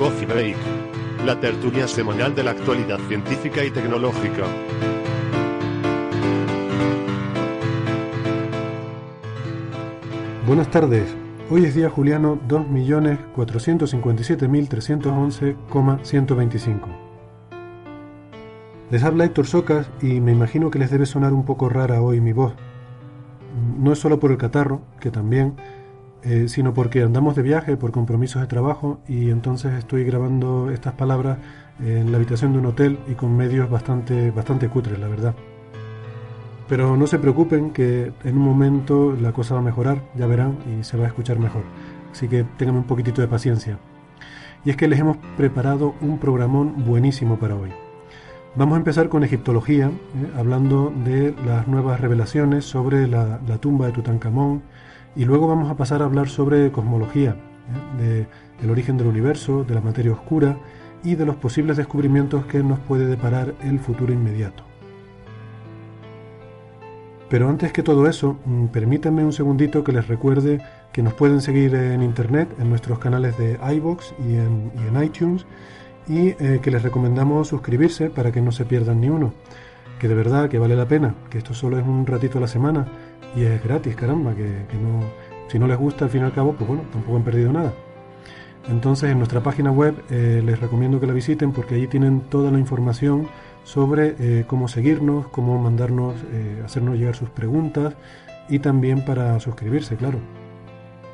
Coffee Break, la tertulia semanal de la actualidad científica y tecnológica. Buenas tardes. Hoy es día juliano 2.457.311,125. Les habla Héctor Socas y me imagino que les debe sonar un poco rara hoy mi voz. No es solo por el catarro, que también, eh, sino porque andamos de viaje por compromisos de trabajo y entonces estoy grabando estas palabras en la habitación de un hotel y con medios bastante, bastante cutres, la verdad. Pero no se preocupen que en un momento la cosa va a mejorar, ya verán, y se va a escuchar mejor. Así que tengan un poquitito de paciencia. Y es que les hemos preparado un programón buenísimo para hoy. Vamos a empezar con egiptología, ¿eh? hablando de las nuevas revelaciones sobre la, la, tumba de Tutankamón, y luego vamos a pasar a hablar sobre cosmología, ¿eh? del origen del universo, de la materia oscura y de los posibles descubrimientos que nos puede deparar el futuro inmediato. Pero antes que todo eso, mm, permítanme un segundito que les recuerde que nos pueden seguir en internet, en nuestros canales de iBox y en, iTunes, y eh, que les recomendamos suscribirse para que no se pierdan ni uno. Que de verdad que vale la pena, que esto solo es un ratito a la semana y es gratis, caramba, que, que no, si no les gusta al fin y al cabo, pues bueno, tampoco han perdido nada. Entonces en nuestra página web eh, les recomiendo que la visiten porque allí tienen toda la información sobre eh, cómo seguirnos, cómo mandarnos, eh, hacernos llegar sus preguntas y también para suscribirse, claro.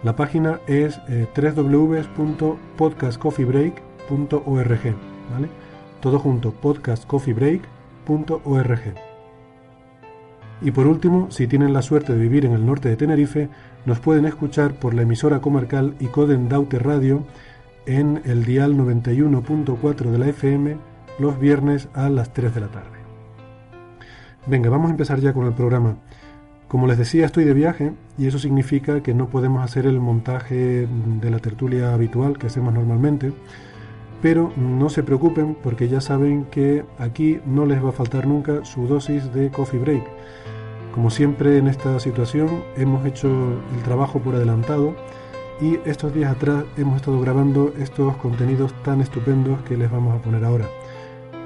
La página es www.podcastcoffeebreak.org, ¿vale? Todo junto, podcastcoffeebreak.org. Y por último, si tienen la suerte de vivir en el norte de Tenerife, nos pueden escuchar por la emisora comarcal Icoden Daute Radio en el dial 91.4 de la FM los viernes a las 3 de la tarde. Venga, vamos a empezar ya con el programa. Como les decía, estoy de viaje y eso significa que no podemos hacer el montaje de la tertulia habitual que hacemos normalmente, pero no se preocupen porque ya saben que aquí no les va a faltar nunca su dosis de coffee break. Como siempre en esta situación hemos hecho el trabajo por adelantado y estos días atrás hemos estado grabando estos contenidos tan estupendos que les vamos a poner ahora.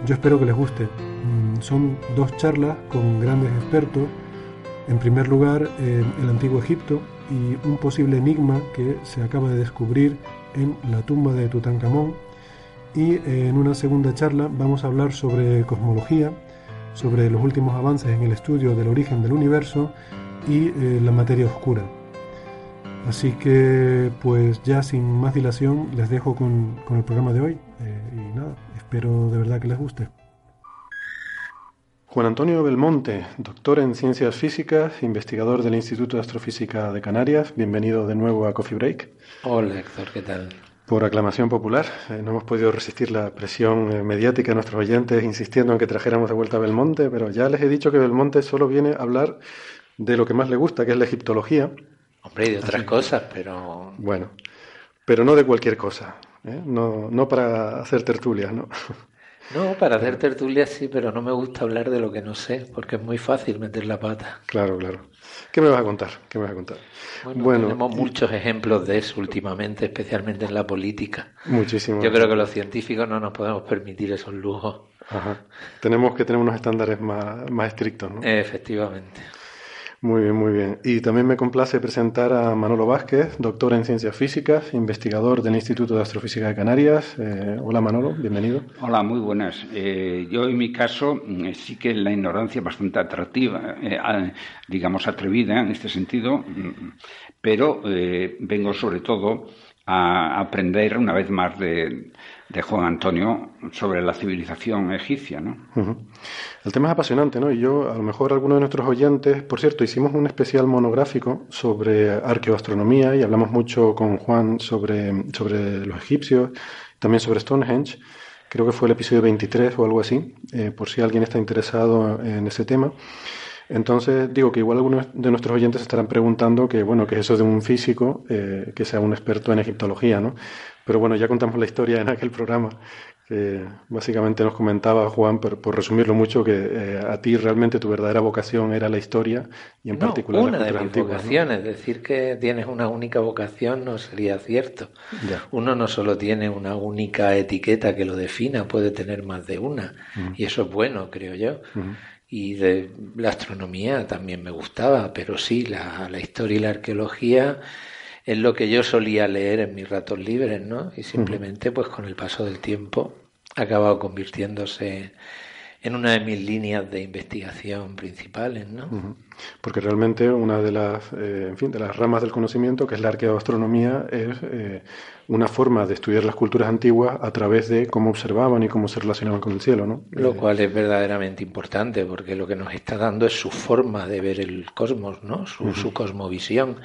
Yo espero que les guste. Mm, son dos charlas con grandes expertos. En primer lugar, el antiguo Egipto y un posible enigma que se acaba de descubrir en la tumba de Tutankamón. Y en una segunda charla vamos a hablar sobre cosmología, sobre los últimos avances en el estudio del origen del universo y eh, la materia oscura. Así que, pues ya sin más dilación, les dejo con, con el programa de hoy. Eh, y nada, espero de verdad que les guste. Juan Antonio Belmonte, doctor en ciencias físicas, investigador del Instituto de Astrofísica de Canarias. Bienvenido de nuevo a Coffee Break. Hola Héctor, ¿qué tal? Por aclamación popular, eh, no hemos podido resistir la presión eh, mediática de nuestros oyentes insistiendo en que trajéramos de vuelta a Belmonte, pero ya les he dicho que Belmonte solo viene a hablar de lo que más le gusta, que es la egiptología. Hombre, y de otras Así. cosas, pero... Bueno, pero no de cualquier cosa, ¿eh? no, no para hacer tertulias, ¿no? No, para hacer tertulias sí, pero no me gusta hablar de lo que no sé, porque es muy fácil meter la pata. Claro, claro. ¿Qué me vas a contar? ¿Qué me vas a contar? Bueno, bueno tenemos y... muchos ejemplos de eso últimamente, especialmente en la política. Muchísimo. Yo creo que los científicos no nos podemos permitir esos lujos. Ajá. Tenemos que tener unos estándares más, más estrictos, ¿no? Efectivamente. Muy bien, muy bien. Y también me complace presentar a Manolo Vázquez, doctor en ciencias físicas, investigador del Instituto de Astrofísica de Canarias. Eh, hola Manolo, bienvenido. Hola, muy buenas. Eh, yo en mi caso eh, sí que la ignorancia bastante atractiva, eh, digamos atrevida en este sentido, pero vengo sobre todo a aprender una vez más de, Juan Antonio sobre la civilización egipcia, ¿no? El tema es apasionante, ¿no? Y yo, a lo mejor algunos de nuestros oyentes, por cierto, hicimos un especial monográfico sobre arqueoastronomía y hablamos mucho con Juan sobre, sobre los egipcios, también sobre Stonehenge. Creo que fue el episodio 23 o algo así, eh, por si alguien está interesado en ese tema. Entonces, digo que igual algunos de nuestros oyentes estarán preguntando que, bueno, que es eso de un físico eh, que sea un experto en egiptología, ¿no? Pero bueno, ya contamos la historia en aquel programa, que básicamente nos comentaba Juan, por, por resumirlo mucho, que eh, a ti realmente tu verdadera vocación era la historia y en particular una de mis vocaciones. Decir que tienes una única vocación no sería cierto. Uno no solo tiene una única etiqueta que lo defina, puede tener más de una. Y eso es bueno, creo yo y de la astronomía también me gustaba, pero sí, la, la, historia y la arqueología es lo que yo solía leer en mis ratos libres, ¿no? Y simplemente, pues con el paso del tiempo, ha acabado convirtiéndose en una de mis líneas de investigación principales, ¿no? Porque realmente una de las, eh, en fin, de las ramas del conocimiento, que es la arqueoastronomía, es eh, una forma de estudiar las culturas antiguas a través de cómo observaban y cómo se relacionaban con el cielo, ¿no? Lo cual es verdaderamente importante, porque lo que nos está dando es su forma de ver el cosmos, ¿no? Su, su cosmovisión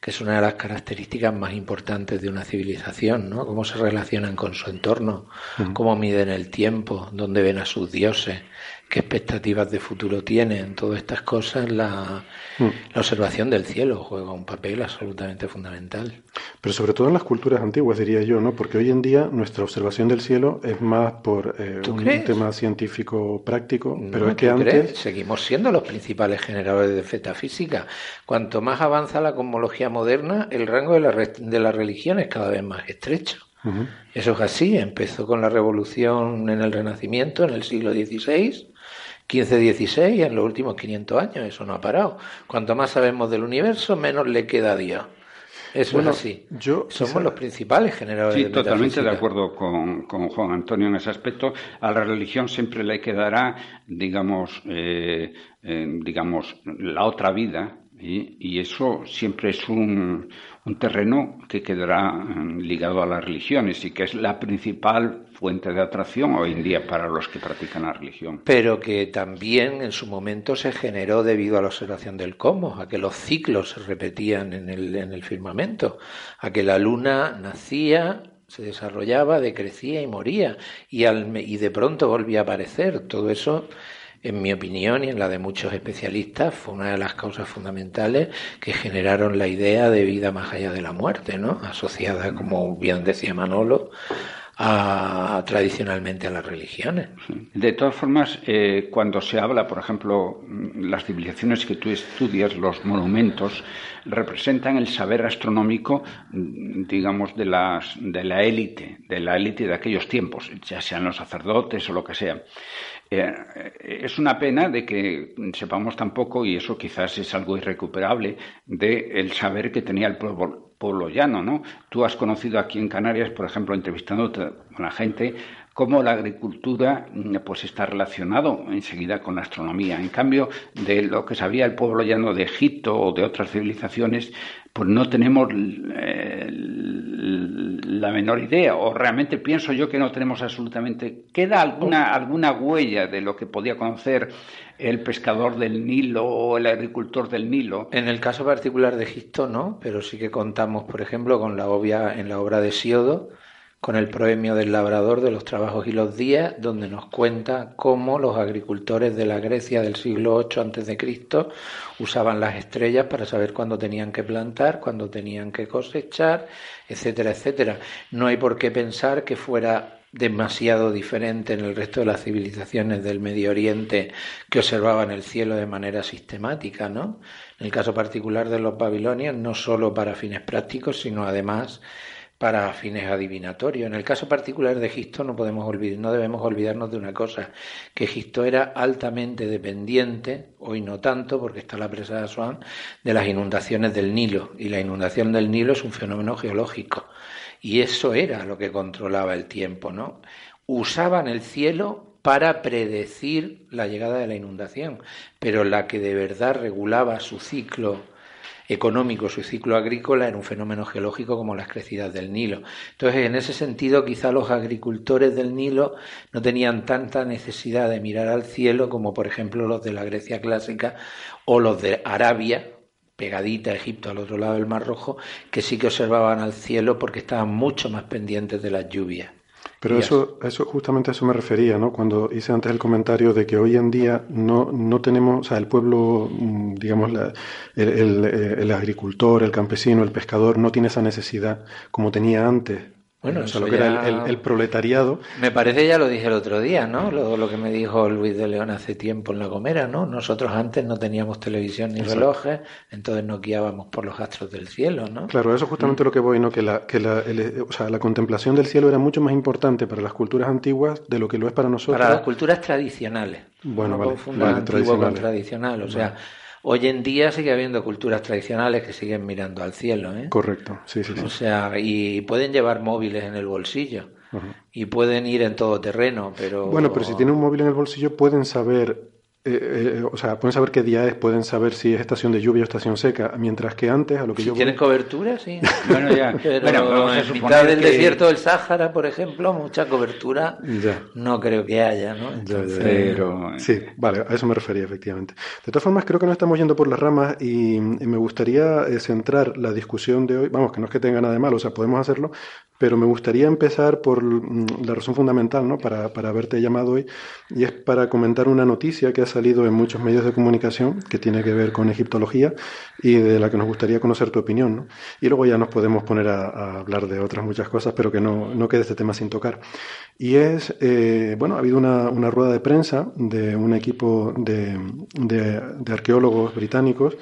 que es una de las características más importantes de una civilización, ¿no? Cómo se relacionan con su entorno, cómo miden el tiempo, dónde ven a sus dioses, qué expectativas de futuro tienen, todas estas cosas, la, mm. la, observación del cielo juega un papel absolutamente fundamental. Pero sobre todo en las culturas antiguas, diría yo, ¿no? Porque hoy en día nuestra observación del cielo es más por eh, un tema científico práctico, pero es que antes... Seguimos siendo los principales generadores de feta física. Cuanto más avanza la cosmología moderna, el rango de la, de la religión es cada vez más estrecho. Eso es así, empezó con la revolución en el Renacimiento, en el siglo XVI, 15-16 en los últimos 500 años. Eso no ha parado. Cuanto más sabemos del universo, menos le queda a Dios. Eso es así. Yo, Somos los principales generadores sí, totalmente de acuerdo con, Juan Antonio en ese aspecto. A la religión siempre le quedará, digamos, eh, eh, digamos, la otra vida, y, eso siempre es un, terreno que quedará mm, ligado a las religiones y que es la principal fuente de atracción hoy en día para los que practican la religión. Pero que también en su momento se generó debido a la observación del cosmos, a que los ciclos se repetían en el, en el firmamento, a que la luna nacía, se desarrollaba, decrecía y moría, y, y de pronto volvía a aparecer. Todo eso en mi opinión y en la de muchos especialistas, fue una de las causas fundamentales que generaron la idea de vida más allá de la muerte, ¿no? Asociada, como bien decía Manolo, a, tradicionalmente a las religiones. De todas formas, eh, cuando se habla, por ejemplo, las civilizaciones que tú estudias, los monumentos, representan el saber astronómico, digamos, de, las, de la élite, de la élite de aquellos tiempos, ya sean los sacerdotes o lo que sea. Eh, es una pena de que sepamos tan poco, y eso quizás es algo irrecuperable, de el saber que tenía el pueblo, pueblo llano, ¿no? Tú has conocido aquí en Canarias, por ejemplo, entrevistando con la gente, cómo la agricultura pues está relacionado enseguida con la astronomía. En cambio, de lo que sabía el pueblo llano de Egipto o de otras civilizaciones, pues no tenemos eh, la menor idea, o realmente pienso yo que no tenemos absolutamente. ¿Queda alguna, alguna huella de lo que podía conocer el pescador del Nilo o el agricultor del Nilo? En el caso particular de Egipto, no, pero sí que contamos, por ejemplo, con la obvia, en la obra de Siodo, con el proemio del labrador de los trabajos y los días, donde nos cuenta cómo los agricultores de la Grecia del siglo VIII a.C. usaban las estrellas para saber cuándo tenían que plantar, cuándo tenían que cosechar, etcétera, etcétera. No hay por qué pensar que fuera demasiado diferente en el resto de las civilizaciones del Medio Oriente que observaban el cielo de manera sistemática, ¿no? En el caso particular de los babilonios, no solo para fines prácticos, sino además para fines adivinatorios. En el caso particular de Egipto no podemos olvidar, no debemos olvidarnos de una cosa, que Egipto era altamente dependiente, hoy no tanto porque está la presa de Asuán, de las inundaciones del Nilo. Y la inundación del Nilo es un fenómeno geológico. Y eso era lo que controlaba el tiempo, ¿no? Usaban el cielo para predecir la llegada de la inundación, pero la que de verdad regulaba su ciclo económico su ciclo agrícola era un fenómeno geológico como las crecidas del Nilo. Entonces, en ese sentido, quizá los agricultores del Nilo no tenían tanta necesidad de mirar al cielo como, por ejemplo, los de la Grecia clásica o los de Arabia, pegadita a Egipto al otro lado del Mar Rojo, que sí que observaban al cielo porque estaban mucho más pendientes de las lluvias. Pero eso, eso, justamente a eso me refería, ¿no? Cuando hice antes el comentario de que hoy en día no, no tenemos, o sea, el pueblo, mm, digamos, la, el, el, el, agricultor, el campesino, el pescador, no tiene esa necesidad como tenía antes bueno, eso lo que era el, proletariado. Me parece, ya lo dije el otro día, ¿no? Lo, lo, que me dijo Luis de León hace tiempo en La Gomera, ¿no? Nosotros antes no teníamos televisión ni relojes, entonces no guiábamos por los astros del cielo, ¿no? Claro, eso es justamente mm. lo que voy, ¿no? Que, la, que la, o sea, la contemplación del cielo era mucho más importante para las culturas antiguas de lo que lo es para nosotros. Para las culturas tradicionales. Bueno, no vale, antiguo con tradicional, o sea... Hoy en día sigue habiendo culturas tradicionales que siguen mirando al cielo. ¿eh? Correcto, sí, sí, sí. O sea, y pueden llevar móviles en el bolsillo. Y pueden ir en todo terreno, pero... Bueno, pero si tienen un móvil en el bolsillo pueden saber eh, eh, o sea, pueden saber qué día es, pueden saber si es estación de lluvia o estación seca, mientras que antes, a lo que si yo... ¿Tienen cobertura? Sí. bueno, ya. bueno, en mitad del desierto del Sáhara, por ejemplo, mucha cobertura no creo que haya, ¿no? Pero... Sí, vale, a eso me refería, efectivamente. De todas formas, creo que no estamos yendo por las ramas y, me gustaría eh, centrar la discusión de hoy, vamos, que no es que tenga nada de malo, o sea, podemos hacerlo, pero me gustaría empezar por mm, la razón fundamental, ¿no? Para, para haberte llamado hoy, y es para comentar una noticia que ha salido en muchos medios de comunicación que tiene que ver con egiptología y de la que nos gustaría conocer tu opinión. ¿no? Y luego ya nos podemos poner a, hablar de otras muchas cosas, pero que no, no quede este tema sin tocar. Y es, eh, bueno, ha habido una, rueda de prensa de un equipo de, de, de arqueólogos británicos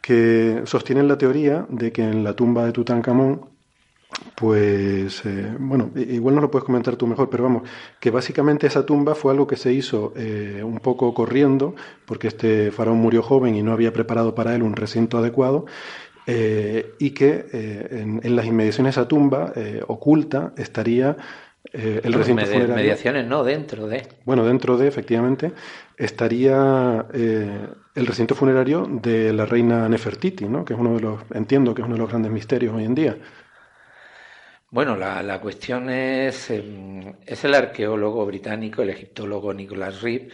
que sostienen la teoría de que en la tumba de Tutankamón pues eh, bueno, igual no lo puedes comentar tú mejor, pero vamos, que básicamente esa tumba fue algo que se hizo eh, un poco corriendo, porque este faraón murió joven y no había preparado para él un recinto adecuado, eh, y que en, en, las inmediaciones de esa tumba oculta estaría el recinto funerario. Mediaciones no, dentro de. Bueno, dentro de, efectivamente, estaría el recinto funerario de la reina Nefertiti, ¿no? que es uno de los, entiendo que es uno de los grandes misterios hoy en día. Bueno, la, cuestión es, em, es el arqueólogo británico, el egiptólogo Nicholas Reeve,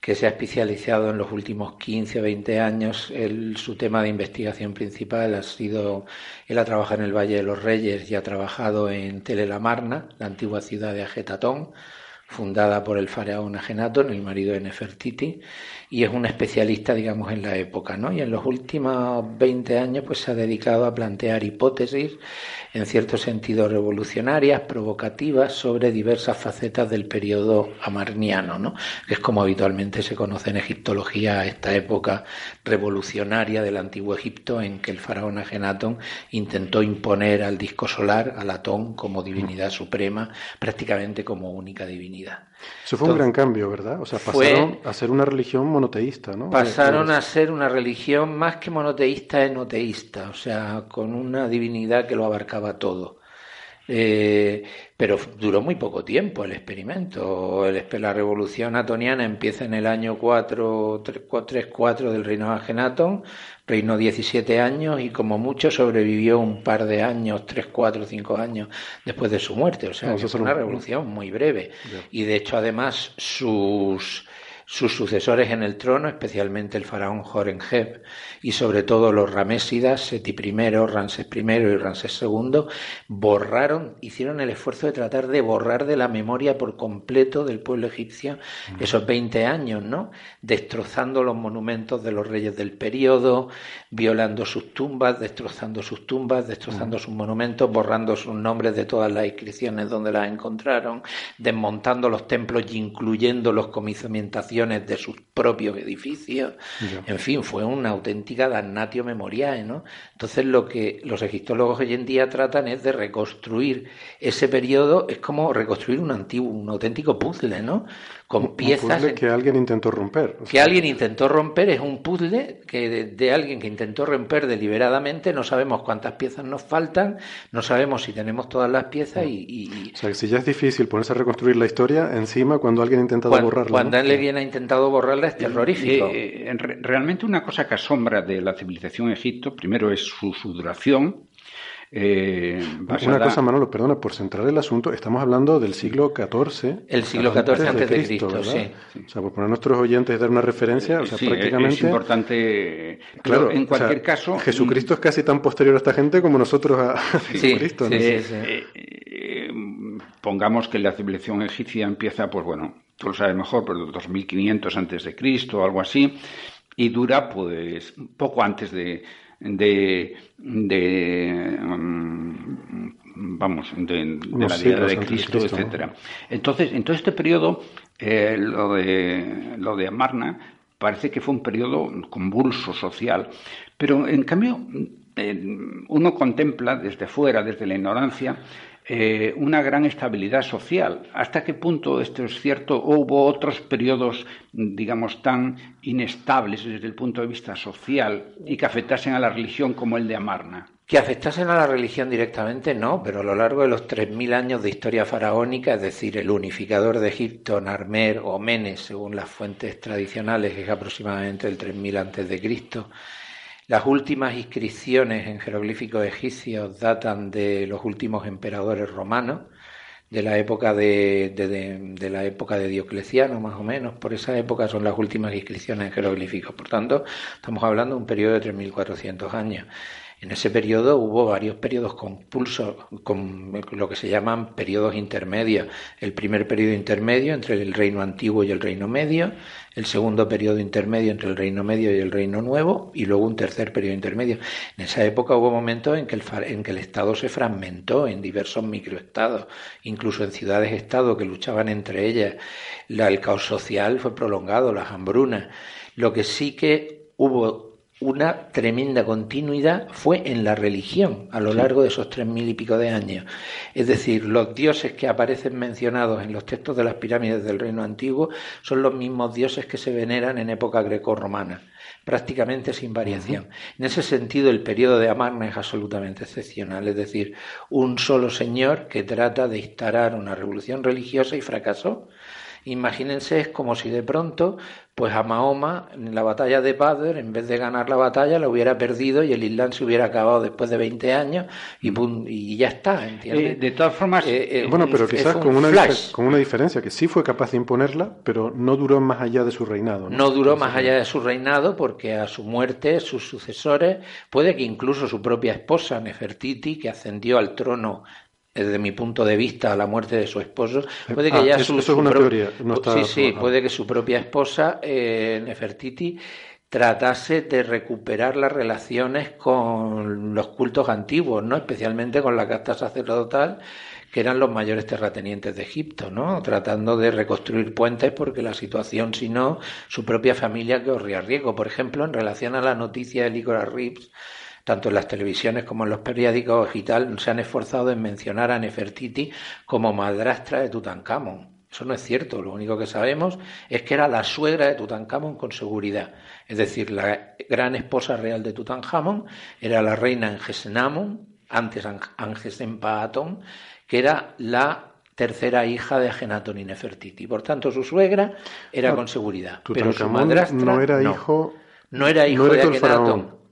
que se ha especializado en los últimos 15 o 20 años. su tema de investigación principal ha sido, él ha trabajado en el Valle de los Reyes y ha trabajado en Telelamarna, la antigua ciudad de Ajetatón, fundada por el faraón Agenatón, el marido de Nefertiti, y es un especialista, digamos, en la época, ¿no? Y en los últimos 20 años, pues se ha dedicado a plantear hipótesis, en cierto sentido revolucionarias, provocativas, sobre diversas facetas del periodo amarniano, ¿no? Que es como habitualmente se conoce en egiptología esta época revolucionaria del antiguo Egipto, en que el faraón Agenatón intentó imponer al disco solar, al Atón, como divinidad suprema, prácticamente como única divinidad. Eso fue un gran cambio, ¿verdad? O sea, pasaron a ser una religión monoteísta, ¿no? Pasaron a ser una religión más que monoteísta, enoteísta, o sea, con una divinidad que lo abarcaba todo. Eh, pero duró muy poco tiempo el experimento. la revolución atoniana empieza en el año 4, 3, 4 del reino de Agenatón, reinó 17 años y como mucho sobrevivió un par de años, 3, 4, 5 años después de su muerte. O sea, es una revolución muy breve. Y de hecho, además, sus sus sucesores en el trono, especialmente el faraón Horemheb y sobre todo los ramésidas, Seti I, Ramsés I y Ramsés II, borraron, hicieron el esfuerzo de tratar de borrar de la memoria por completo del pueblo egipcio esos 20 años, ¿no? Destrozando los monumentos de los reyes del periodo, violando sus tumbas, destrozando sus tumbas, destrozando sus monumentos, borrando sus nombres de todas las inscripciones donde las encontraron, desmontando los templos y incluyendo los comisamientos de sus propios edificios. En fin, fue una auténtica damnatio memoriae, ¿no? Entonces lo que los egiptólogos hoy en día tratan es de reconstruir ese periodo, es como reconstruir un antiguo, un auténtico puzzle, ¿no? con piezas. Un que alguien intentó romper. que alguien intentó romper es un puzzle que de, alguien que intentó romper deliberadamente, no sabemos cuántas piezas nos faltan, no sabemos si tenemos todas las piezas y. O sea, que si ya es difícil ponerse a reconstruir la historia, encima cuando alguien ha intentado borrarla. Cuando alguien ha intentado borrarla es terrorífico. Eh, eh, realmente una cosa que asombra de la civilización egipto, primero es su, su duración, eh, Una cosa, Manolo, perdona, por centrar el asunto, estamos hablando del siglo XIV. El siglo XIV antes de Cristo, sí. O sea, por poner a nuestros oyentes dar una referencia, o sea, prácticamente... es importante... Claro, en cualquier caso... Jesucristo es casi tan posterior a esta gente como nosotros a, Jesucristo. ¿no? Eh, eh, pongamos que la civilización egipcia empieza, pues bueno, tú lo sabes mejor, por 2500 antes de Cristo o algo así, y dura pues poco antes de de, de mm, vamos, de, la vida de Cristo, etcétera. Entonces, en todo este periodo, eh, lo, de, lo de Amarna parece que fue un periodo convulso social, pero en cambio eh, uno contempla desde fuera, desde la ignorancia, eh, una gran estabilidad social. ¿Hasta qué punto esto es cierto? ¿O hubo otros periodos, digamos, tan inestables desde el punto de vista social y que afectasen a la religión como el de Amarna? Que afectasen a la religión directamente, no, pero a lo largo de los 3.000 años de historia faraónica, es decir, el unificador de Egipto, Narmer o Menes, según las fuentes tradicionales, que es aproximadamente el 3.000 antes de Cristo, las últimas inscripciones en jeroglíficos egipcios datan de los últimos emperadores romanos, de la época de, de, la época de Diocleciano, más o menos. Por esa época son las últimas inscripciones en jeroglíficos. Por tanto, estamos hablando de un periodo de 3.400 años. En ese periodo hubo varios periodos compulsos, con lo que se llaman periodos intermedios. El primer periodo intermedio entre el reino antiguo y el reino medio, el segundo periodo intermedio entre el reino medio y el reino nuevo, y luego un tercer periodo intermedio. En esa época hubo momentos en que el, en que el Estado se fragmentó en diversos microestados, incluso en ciudades-estado que luchaban entre ellas. el caos social fue prolongado, las hambrunas. Lo que sí que hubo una tremenda continuidad fue en la religión a lo largo de esos tres mil y pico de años. Es decir, los dioses que aparecen mencionados en los textos de las pirámides del reino antiguo son los mismos dioses que se veneran en época greco-romana, prácticamente sin variación. En ese sentido, el periodo de Amarna es absolutamente excepcional, es decir, un solo señor que trata de instalar una revolución religiosa y fracasó Imagínense, es como si de pronto, pues a Mahoma, en la batalla de Badr, en vez de ganar la batalla, la hubiera perdido y el Islam se hubiera acabado después de 20 años y, y ya está, ¿entiendes? Eh, de todas formas... Eh, eh, bueno, pero quizás con una, con una diferencia, que sí fue capaz de imponerla, pero no duró más allá de su reinado. No, no duró más allá de su reinado porque a su muerte, sus sucesores, puede que incluso su propia esposa, Nefertiti, que ascendió al trono desde mi punto de vista, a la muerte de su esposo, puede que ah, ya su, eso es una teoría. sí, sí, puede que su propia esposa, eh, Nefertiti, tratase de recuperar las relaciones con los cultos antiguos, ¿no? especialmente con la casta sacerdotal, que eran los mayores terratenientes de Egipto, ¿no? tratando de reconstruir puentes porque la situación, si no, su propia familia corría riesgo. Por ejemplo, en relación a la noticia de Licora Rips, tanto en las televisiones como en los periódicos y tal, se han esforzado en mencionar a Nefertiti como madrastra de Tutankamón. Eso no es cierto, lo único que sabemos es que era la suegra de Tutankamón con seguridad. Es decir, la gran esposa real de Tutankamón era la reina Angesenamón, antes Angesenpaatón, que era la tercera hija de Agenatón y Nefertiti. Por tanto, su suegra era con seguridad. pero su madrastra no era hijo, no, era hijo de Agenatón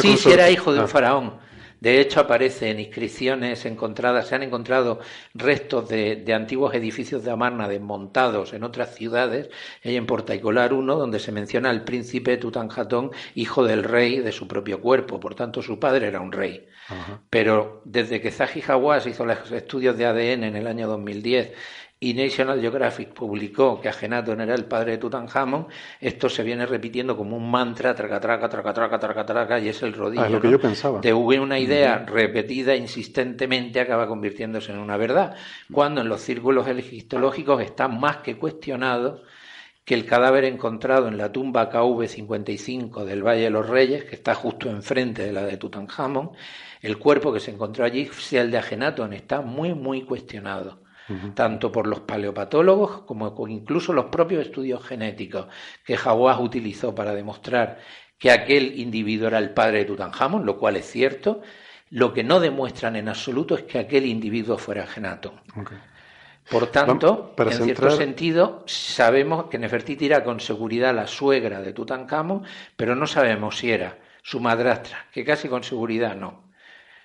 sí, sí era hijo de un ah. faraón. De hecho, aparece en inscripciones encontradas, se han encontrado restos de, antiguos edificios de Amarna desmontados en otras ciudades. Hay en Portaicolar uno donde se menciona al príncipe Tutanjatón, hijo del rey de su propio cuerpo. Por tanto, su padre era un rey. Pero desde que Zahi Hawass hizo los estudios de ADN en el año 2010 y National Geographic publicó que Agenatón era el padre de Tutankamón, esto se viene repitiendo como un mantra, traca, traca, traca, traca, traca, traca, y es el rodillo. Ah, lo que yo pensaba. Te hubo una idea repetida insistentemente acaba convirtiéndose en una verdad, cuando en los círculos egiptológicos está más que cuestionado que el cadáver encontrado en la tumba KV55 del Valle de los Reyes, que está justo enfrente de la de Tutankamón, el cuerpo que se encontró allí sea el de Agenatón, está muy, muy cuestionado tanto por los paleopatólogos como incluso los propios estudios genéticos que Hawass utilizó para demostrar que aquel individuo era el padre de Tutankamón, lo cual es cierto. Lo que no demuestran en absoluto es que aquel individuo fuera Genatón. Por tanto, en cierto sentido, sabemos que Nefertiti era con seguridad la suegra de Tutankamón, pero no sabemos si era su madrastra, que casi con seguridad no.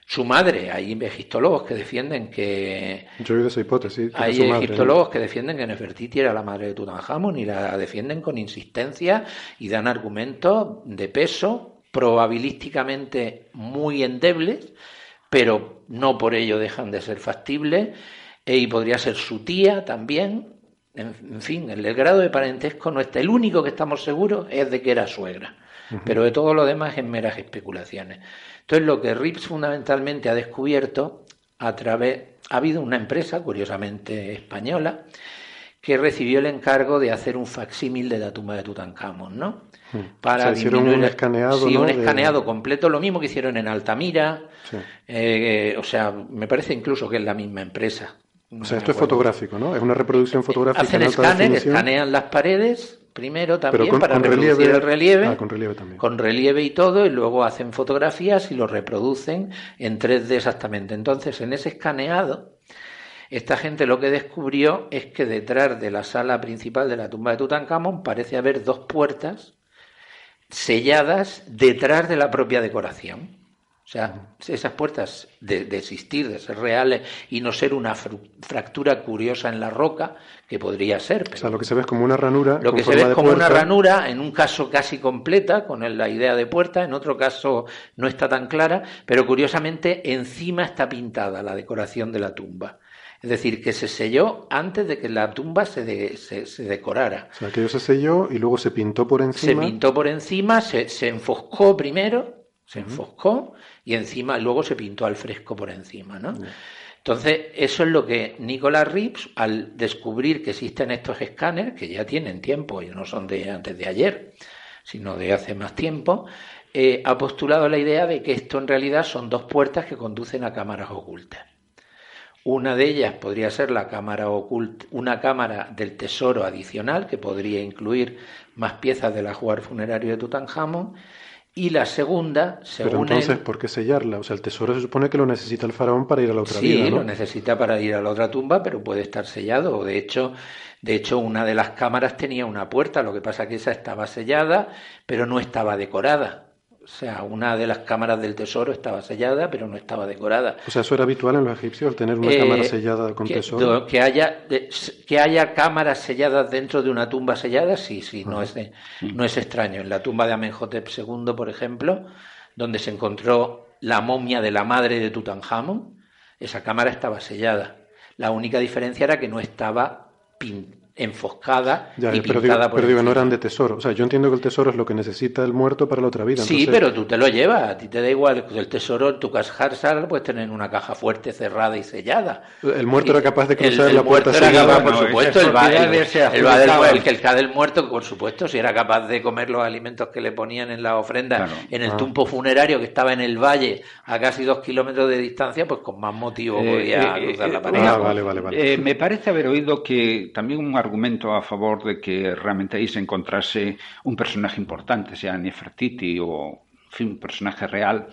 Su madre, hay egiptólogos que defienden que. Yo he oído esa hipótesis. hay egiptólogos que defienden que Nefertiti era la madre de Tutankamón y la defienden con insistencia y dan argumentos de peso, probabilísticamente muy endebles, pero no por ello dejan de ser factibles y podría ser su tía también. En, fin, el, grado de parentesco no está. El único que estamos seguros es de que era suegra, pero de todo lo demás es meras especulaciones. Entonces, lo que Rips fundamentalmente ha descubierto a través. Ha habido una empresa, curiosamente española, que recibió el encargo de hacer un facsímil de la tumba de Tutankamón, ¿no? Para o hicieron un escaneado, sí, un escaneado completo, lo mismo que hicieron en Altamira. Eh, o sea, me parece incluso que es la misma empresa. O sea, esto es fotográfico, ¿no? Es una reproducción fotográfica. Hacen escáner, escanean las paredes primero también para reproducir el relieve. Ah, con relieve también. Con relieve y todo, y luego hacen fotografías y lo reproducen en 3D exactamente. Entonces, en ese escaneado, esta gente lo que descubrió es que detrás de la sala principal de la tumba de Tutankamón parece haber dos puertas selladas detrás de la propia decoración. O sea, esas puertas de, existir, de ser reales y no ser una fractura curiosa en la roca, que podría ser. o sea, lo que se ve es como una ranura. Lo que se ve es como una ranura, en un caso casi completa, con la idea de puerta, en otro caso no está tan clara, pero curiosamente encima está pintada la decoración de la tumba. Es decir, que se selló antes de que la tumba se, se, decorara. O sea, aquello se selló y luego se pintó por encima. Se pintó por encima, se, se enfoscó primero se enfoscó y encima luego se pintó al fresco por encima, ¿no? Entonces, eso es lo que Nicolas Rips, al descubrir que existen estos escáneres, que ya tienen tiempo y no son de antes de ayer, sino de hace más tiempo, eh, ha postulado la idea de que esto en realidad son dos puertas que conducen a cámaras ocultas. Una de ellas podría ser la cámara oculta, una cámara del tesoro adicional que podría incluir más piezas del ajuar funerario de Tutankamón y la segunda, según Pero entonces, ¿por qué sellarla? O sea, el tesoro se supone que lo necesita el faraón para ir a la otra vida, Sí, lo necesita para ir a la otra tumba, pero puede estar sellado. De hecho, de hecho, una de las cámaras tenía una puerta, lo que pasa es que esa estaba sellada, pero no estaba decorada. O sea, una de las cámaras del tesoro estaba sellada, pero no estaba decorada. O sea, eso era habitual en los egipcios, tener una cámara eh, sellada con tesoro. Que haya, que haya cámaras selladas dentro de una tumba sellada, sí, sí, no, es, no es extraño. En la tumba de Amenhotep II, por ejemplo, donde se encontró la momia de la madre de Tutankamón, esa cámara estaba sellada. La única diferencia era que no estaba pintada enfoscada y pero pintada digo, Pero digo, no eran de tesoro. O sea, yo entiendo que el tesoro es lo que necesita el muerto para la otra vida. Sí, pero tú te lo llevas. A ti te da igual. El tesoro en tu casa lo puedes tener en una caja fuerte, cerrada y sellada. El muerto era capaz de cruzar la puerta sellada. por supuesto. El, va, el, el, el, del muerto, por supuesto, si era capaz de comer los alimentos que le ponían en la ofrenda en el ah. tumpo funerario que estaba en el valle a casi dos kilómetros de distancia, pues con más motivo eh, podía eh, cruzar la eh, pared. Ah, vale, vale, vale. me parece haber oído que también un argumento a favor de que realmente ahí se encontrase un personaje importante, sea Nefertiti o un personaje real,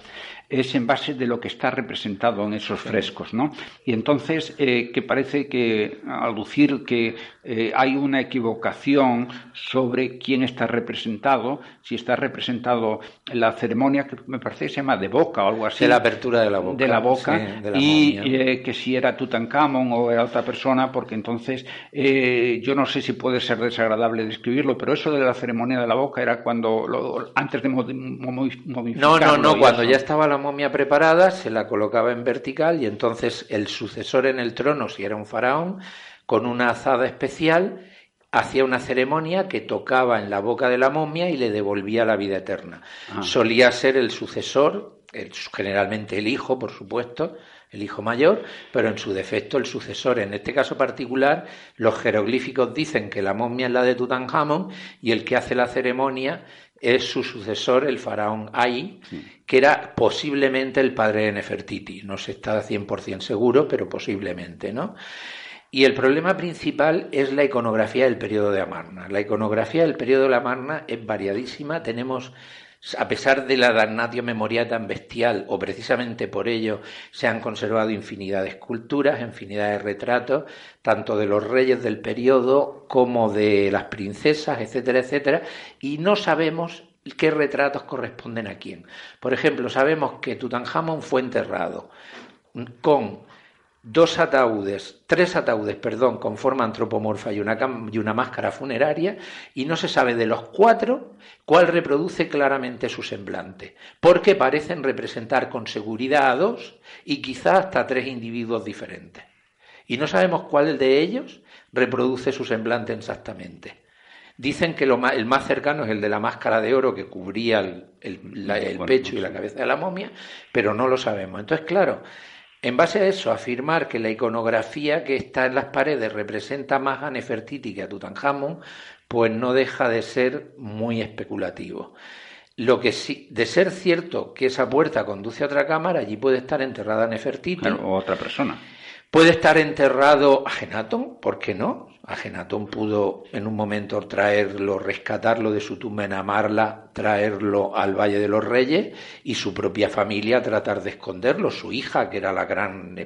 es en base de lo que está representado en esos frescos, ¿no? Y entonces eh, que parece que al lucir que eh, hay una equivocación sobre quién está representado, si está representado en la ceremonia que me parece que se llama de boca o algo así. De la apertura de la boca. De la boca. y eh, que si era Tutankamón o era otra persona, porque entonces yo no sé si puede ser desagradable describirlo, pero eso de la ceremonia de la boca era cuando antes de. No, no, no, cuando ya estaba la momia preparada, se la colocaba en vertical y entonces el sucesor en el trono, si era un faraón, con una azada especial, hacía una ceremonia que tocaba en la boca de la momia y le devolvía la vida eterna. Ah. Solía ser el sucesor, generalmente el hijo, por supuesto, el hijo mayor, pero en su defecto el sucesor. En este caso particular, los jeroglíficos dicen que la momia es la de Tutankamón y el que hace la ceremonia es su sucesor, el faraón Ay, que era posiblemente el padre de Nefertiti. No se está 100% seguro, pero posiblemente, ¿no? Y el problema principal es la iconografía del periodo de Amarna. La iconografía del periodo de Amarna es variadísima. Tenemos a pesar de la damnatio memoria tan bestial, o precisamente por ello, se han conservado infinidad de esculturas, infinidad de retratos, tanto de los reyes del periodo como de las princesas, etcétera, etcétera, y no sabemos qué retratos corresponden a quién. Por ejemplo, sabemos que Tutankamón fue enterrado con dos ataúdes, tres ataúdes, perdón, con forma antropomorfa y una, y una máscara funeraria, y no se sabe de los cuatro cuál reproduce claramente su semblante, porque parecen representar con seguridad a dos y quizá hasta tres individuos diferentes. Y no sabemos cuál de ellos reproduce su semblante exactamente. Dicen que lo el más cercano es el de la máscara de oro que cubría el, el pecho y la cabeza de la momia, pero no lo sabemos. Entonces, claro, en base a eso, afirmar que la iconografía que está en las paredes representa más a Nefertiti que a Tutankamón, pues no deja de ser muy especulativo. Lo que sí, de ser cierto que esa puerta conduce a otra cámara, allí puede estar enterrada Nefertiti. o otra persona. Puede estar enterrado Agenatón, ¿por qué no? Agenatón pudo en un momento traerlo, rescatarlo de su tumba en Amarla, traerlo al Valle de los Reyes y su propia familia tratar de esconderlo. Su hija, que era la gran,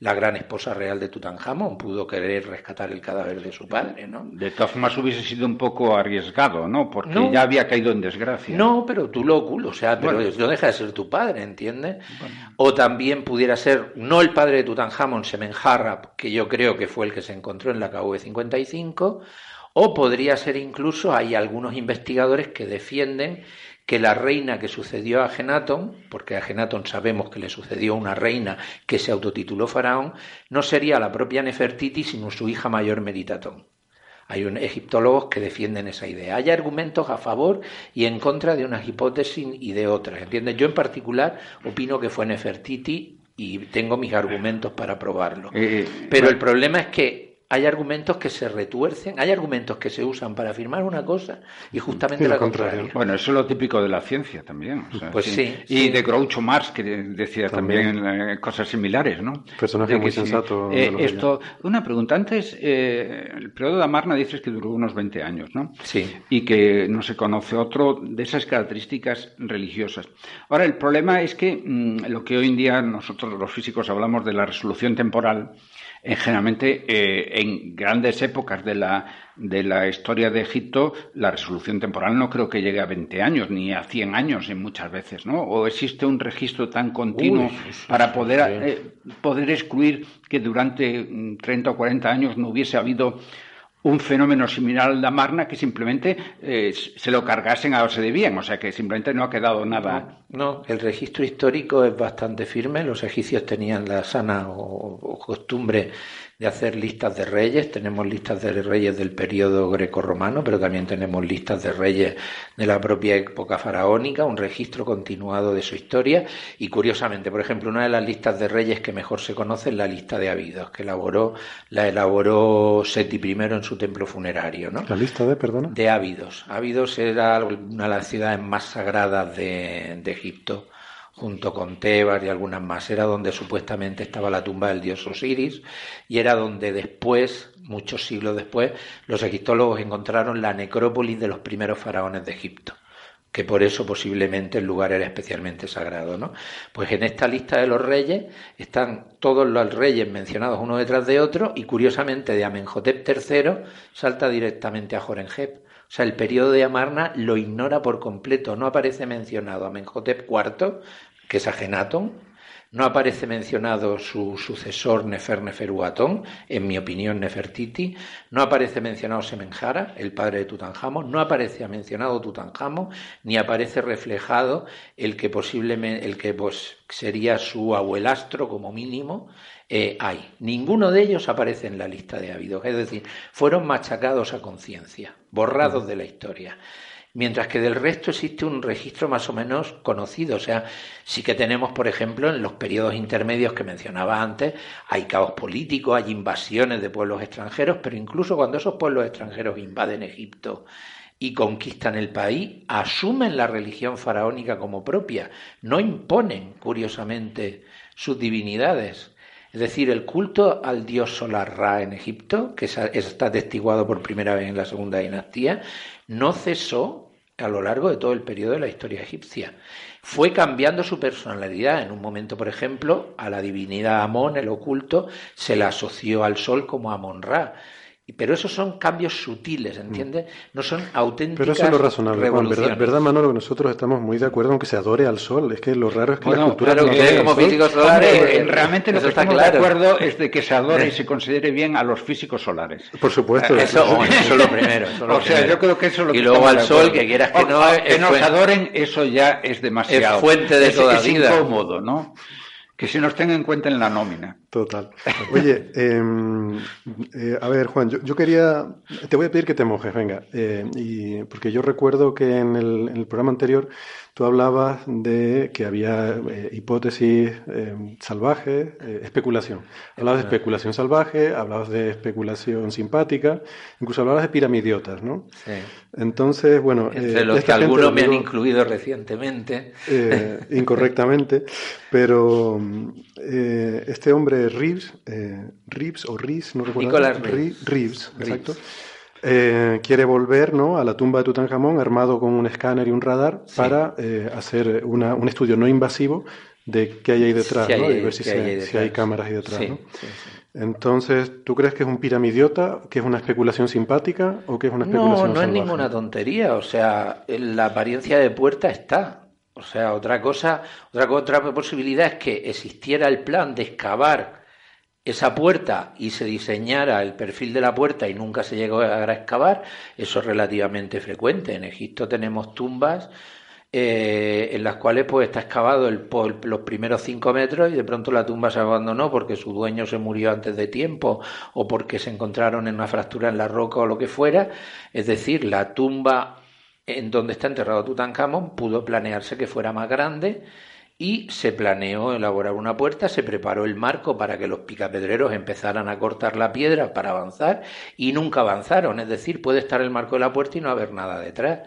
la gran esposa real de Tutankamón, pudo querer rescatar el cadáver de su padre, ¿no? De todas formas hubiese sido un poco arriesgado, ¿no? Porque ya había caído en desgracia. No, pero tú lo o sea, pero no deja de ser tu padre, ¿entiendes? O también pudiera ser, no el padre de Tutankamón, Semenjarra, que yo creo que fue el que se encontró en la KV 55, o podría ser incluso, hay algunos investigadores que defienden que la reina que sucedió a Genatón, porque a Genatón sabemos que le sucedió una reina que se autotituló faraón, no sería la propia Nefertiti, sino su hija mayor Meditatón. Hay un, egiptólogos que defienden esa idea. Hay argumentos a favor y en contra de unas hipótesis y de otras. ¿Entiendes? Yo en particular opino que fue Nefertiti y tengo mis argumentos para probarlo. Eh, eh, Pero el problema es que hay argumentos que se retuercen, hay argumentos que se usan para afirmar una cosa y justamente la contraria. Bueno, eso es lo típico de la ciencia también. pues sí. Y de Groucho Marx, que decía también, eh, cosas similares, ¿no? Personaje muy sensato. Eh, esto, una pregunta. Antes, eh, el periodo de Amarna dices que duró unos 20 años, ¿no? Sí. Y que no se conoce otro de esas características religiosas. Ahora, el problema es que mm, lo que hoy en día nosotros los físicos hablamos de la resolución temporal, generalmente eh, en grandes épocas de la, de la historia de Egipto, la resolución temporal no creo que llegue a 20 años ni a 100 años en muchas veces, ¿no? O existe un registro tan continuo para poder, eh, poder excluir que durante 30 mm, o 40 años no hubiese habido un fenómeno similar al de Amarna que simplemente eh, se lo cargasen a base de bien, o sea que simplemente no ha quedado nada. No, el registro histórico es bastante firme. Los egipcios tenían la sana o costumbre de hacer listas de reyes. Tenemos listas de reyes del periodo grecorromano, pero también tenemos listas de reyes de la propia época faraónica, un registro continuado de su historia. Y curiosamente, por ejemplo, una de las listas de reyes que mejor se conoce es la lista de Abidos, que elaboró, la elaboró Seti I en su templo funerario. ¿no? ¿La lista de, perdona? De Ávidos. Ávidos era una de las ciudades más sagradas de, de Egipto junto con Tebas y algunas más. Era donde supuestamente estaba la tumba del dios Osiris y era donde después, muchos siglos después, los egiptólogos encontraron la necrópolis de los primeros faraones de Egipto que por eso posiblemente el lugar era especialmente sagrado, ¿no? Pues en esta lista de los reyes están todos los reyes mencionados uno detrás de otro y curiosamente de Amenhotep III salta directamente a Jorenjep. O sea, el periodo de Amarna lo ignora por completo, no aparece mencionado Amenhotep IV, que es Agenatón, no aparece mencionado su sucesor Nefer Neferuatón, en mi opinión Nefertiti, no aparece mencionado Semenjara, el padre de Tutankamón, no aparece mencionado Tutankamón, ni aparece reflejado el que posiblemente, el que pues, sería su abuelastro como mínimo, eh, hay. Ninguno de ellos aparece en la lista de habidos, es decir, fueron machacados a conciencia, borrados de la historia mientras que del resto existe un registro más o menos conocido. O sea, sí que tenemos, por ejemplo, en los periodos intermedios que mencionaba antes, hay caos políticos, hay invasiones de pueblos extranjeros, pero incluso cuando esos pueblos extranjeros invaden Egipto y conquistan el país, asumen la religión faraónica como propia, no imponen, curiosamente, sus divinidades. Es decir, el culto al dios solar Ra en Egipto, que está atestiguado por primera vez en la segunda dinastía, no cesó a lo largo de todo el periodo de la historia egipcia. Fue cambiando su personalidad. En un momento, por ejemplo, a la divinidad Amón, el oculto, se la asoció al sol como Amon-Ra. Pero esos son cambios sutiles, ¿entiendes? No son auténticas Pero eso es lo razonable. Juan. ¿verdad, ¿verdad, Manolo? Que nosotros estamos muy de acuerdo en que se adore al sol. Es que lo raro es que Bueno, la cultura claro no que como físicos solares, Hombre, eh, realmente lo eso que estamos de claro. acuerdo es de que se adore y se considere bien a los físicos solares. Por supuesto. Eso, oh, eso es lo primero. eso es lo O sea, primero. yo creo que eso es lo Y que luego estamos al de sol, que quieras que O- no, que nos fuente- adoren, eso ya es demasiado. Es fuente de Es- toda es vida. incómodo, ¿no? Que se nos tenga en cuenta en la nómina. Total. Oye, em, eh, a ver, Juan, yo, yo quería, te voy a pedir que te mojes, venga, eh, y, porque yo recuerdo que en el, en el programa anterior tú hablabas de que había eh, hipótesis em, salvajes, eh, especulación. Hablabas de especulación salvaje, hablabas de especulación simpática, incluso hablabas de piramidiotas, ¿no? Sí. Entonces, bueno, Entre eh, los que algunos me han incluido recientemente. eh, incorrectamente, pero eh, este hombre Reeves, eh, Reeves o Reeves, no recuerdo. Nicholas Re- Reeves. Reeves, Reeves. exacto. Eh, quiere volver ¿no? a la tumba de Tutankamón armado con un escáner y un radar para eh, hacer una- un estudio no invasivo de qué hay ahí detrás, Sí hay- ¿no? y ver si, se- hay si cámaras ahí detrás. Sí, ¿no? Entonces, ¿tú crees que es un piramidiota, que es una especulación simpática o que es una No, especulación no es salvaje? ninguna tontería. O sea, la apariencia de puerta está. O sea, otra cosa, otra, otra posibilidad es que existiera el plan de excavar esa puerta y se diseñara el perfil de la puerta y nunca se llegó a excavar. Eso es relativamente frecuente. En Egipto tenemos tumbas eh, en las cuales pues está excavado el, por los primeros cinco metros y de pronto la tumba se abandonó porque su dueño se murió antes de tiempo o porque se encontraron en una fractura en la roca o lo que fuera. Es decir, la tumba en donde está enterrado Tutankamón pudo planearse que fuera más grande y se planeó elaborar una puerta, se preparó el marco para que los picapedreros empezaran a cortar la piedra para avanzar y nunca avanzaron, es decir, puede estar el marco de la puerta y no haber nada detrás.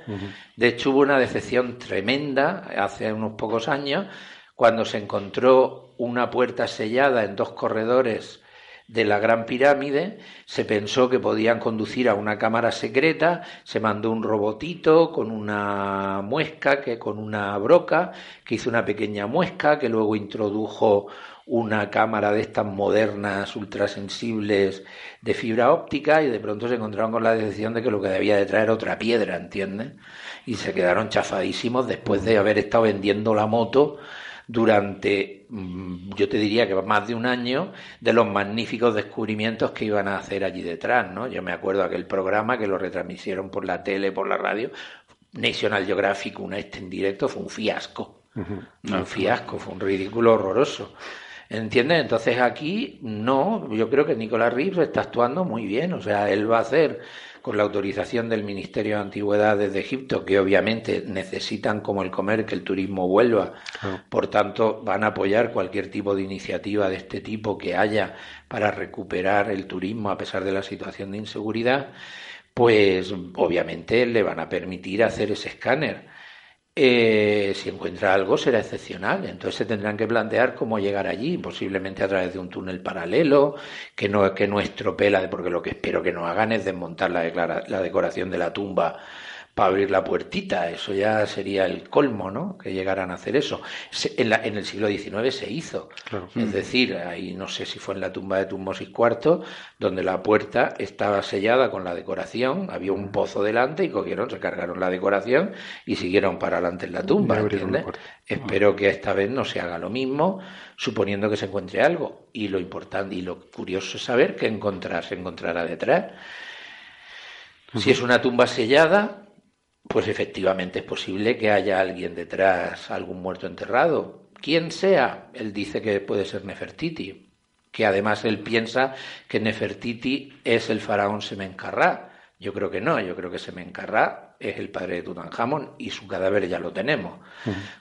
De hecho, hubo una decepción tremenda hace unos pocos años cuando se encontró una puerta sellada en dos corredores de la Gran Pirámide, se pensó que podían conducir a una cámara secreta, se mandó un robotito con una muesca, que con una broca, que hizo una pequeña muesca, que luego introdujo una cámara de estas modernas, ultrasensibles de fibra óptica, y de pronto se encontraron con la decisión de que lo que debía de traer otra piedra, ¿entiendes? Y se quedaron chafadísimos después de haber estado vendiendo la moto durante, mm, yo te diría que más de un año, de los magníficos descubrimientos que iban a hacer allí detrás, ¿no? Yo me acuerdo aquel programa que lo retransmitieron por la tele, por la radio, National Geographic, una este en directo, fue un fiasco. Fue un fiasco, fue un ridículo horroroso. ¿Entiendes? Entonces aquí no, yo creo que Nicolás Reeves está actuando muy bien, o sea, él va a hacer con la autorización del Ministerio de Antigüedades de Egipto, que obviamente necesitan como el comer que el turismo vuelva, por tanto van a apoyar cualquier tipo de iniciativa de este tipo que haya para recuperar el turismo a pesar de la situación de inseguridad, pues obviamente le van a permitir hacer ese escáner. Eh, si encuentra algo será excepcional, entonces se tendrán que plantear cómo llegar allí, posiblemente a través de un túnel paralelo, que no, que no estropee la, porque lo que espero que no hagan es desmontar la, la decoración de la tumba para abrir la puertita, eso ya sería el colmo, ¿no? Que llegaran a hacer eso. Se- en, la- en el siglo XIX se hizo, es decir, ahí no sé si fue en la tumba de Tutmosis IV, donde la puerta estaba sellada con la decoración, había un pozo delante y cogieron, se cargaron la decoración y siguieron para adelante en la tumba, Y ¿entiendes? Espero que esta vez no se haga lo mismo, suponiendo que se encuentre algo. Y lo importante y lo curioso es saber qué encontrar, se encontrará detrás. Si es una tumba sellada, pues efectivamente es posible que haya alguien detrás, algún muerto enterrado. Quien sea, él dice que puede ser Nefertiti, que además él piensa que Nefertiti es el faraón Semencarrá. Yo creo que no, yo creo que Semencarrá es el padre de Tutankamón y su cadáver ya lo tenemos.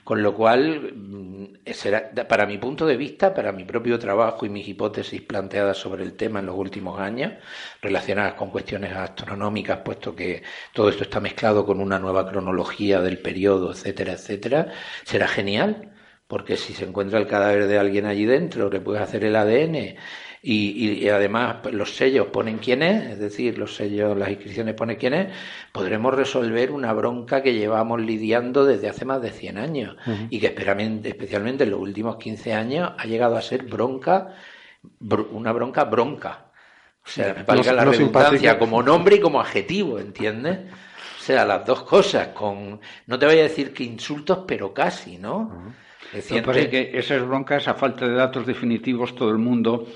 Con lo cual, mm, será, para mi punto de vista, para mi propio trabajo y mis hipótesis planteadas sobre el tema en los últimos años, relacionadas con cuestiones astronómicas, puesto que todo esto está mezclado con una nueva cronología del periodo, etcétera, etcétera, será genial porque si se encuentra el cadáver de alguien allí dentro, le puedes hacer el ADN y, y, además pues, los sellos ponen quién es, es decir, los sellos, las inscripciones ponen quién es, podremos resolver una bronca que llevamos lidiando desde hace más de 100 años y que especialmente en los últimos 15 años ha llegado a ser bronca, una bronca bronca. O sea, me valga la redundancia como nombre y como adjetivo, ¿entiendes? O sea, las dos cosas, con, no te voy a decir que insultos, pero casi, ¿no? Es que esas broncas, a falta de datos definitivos, todo el mundo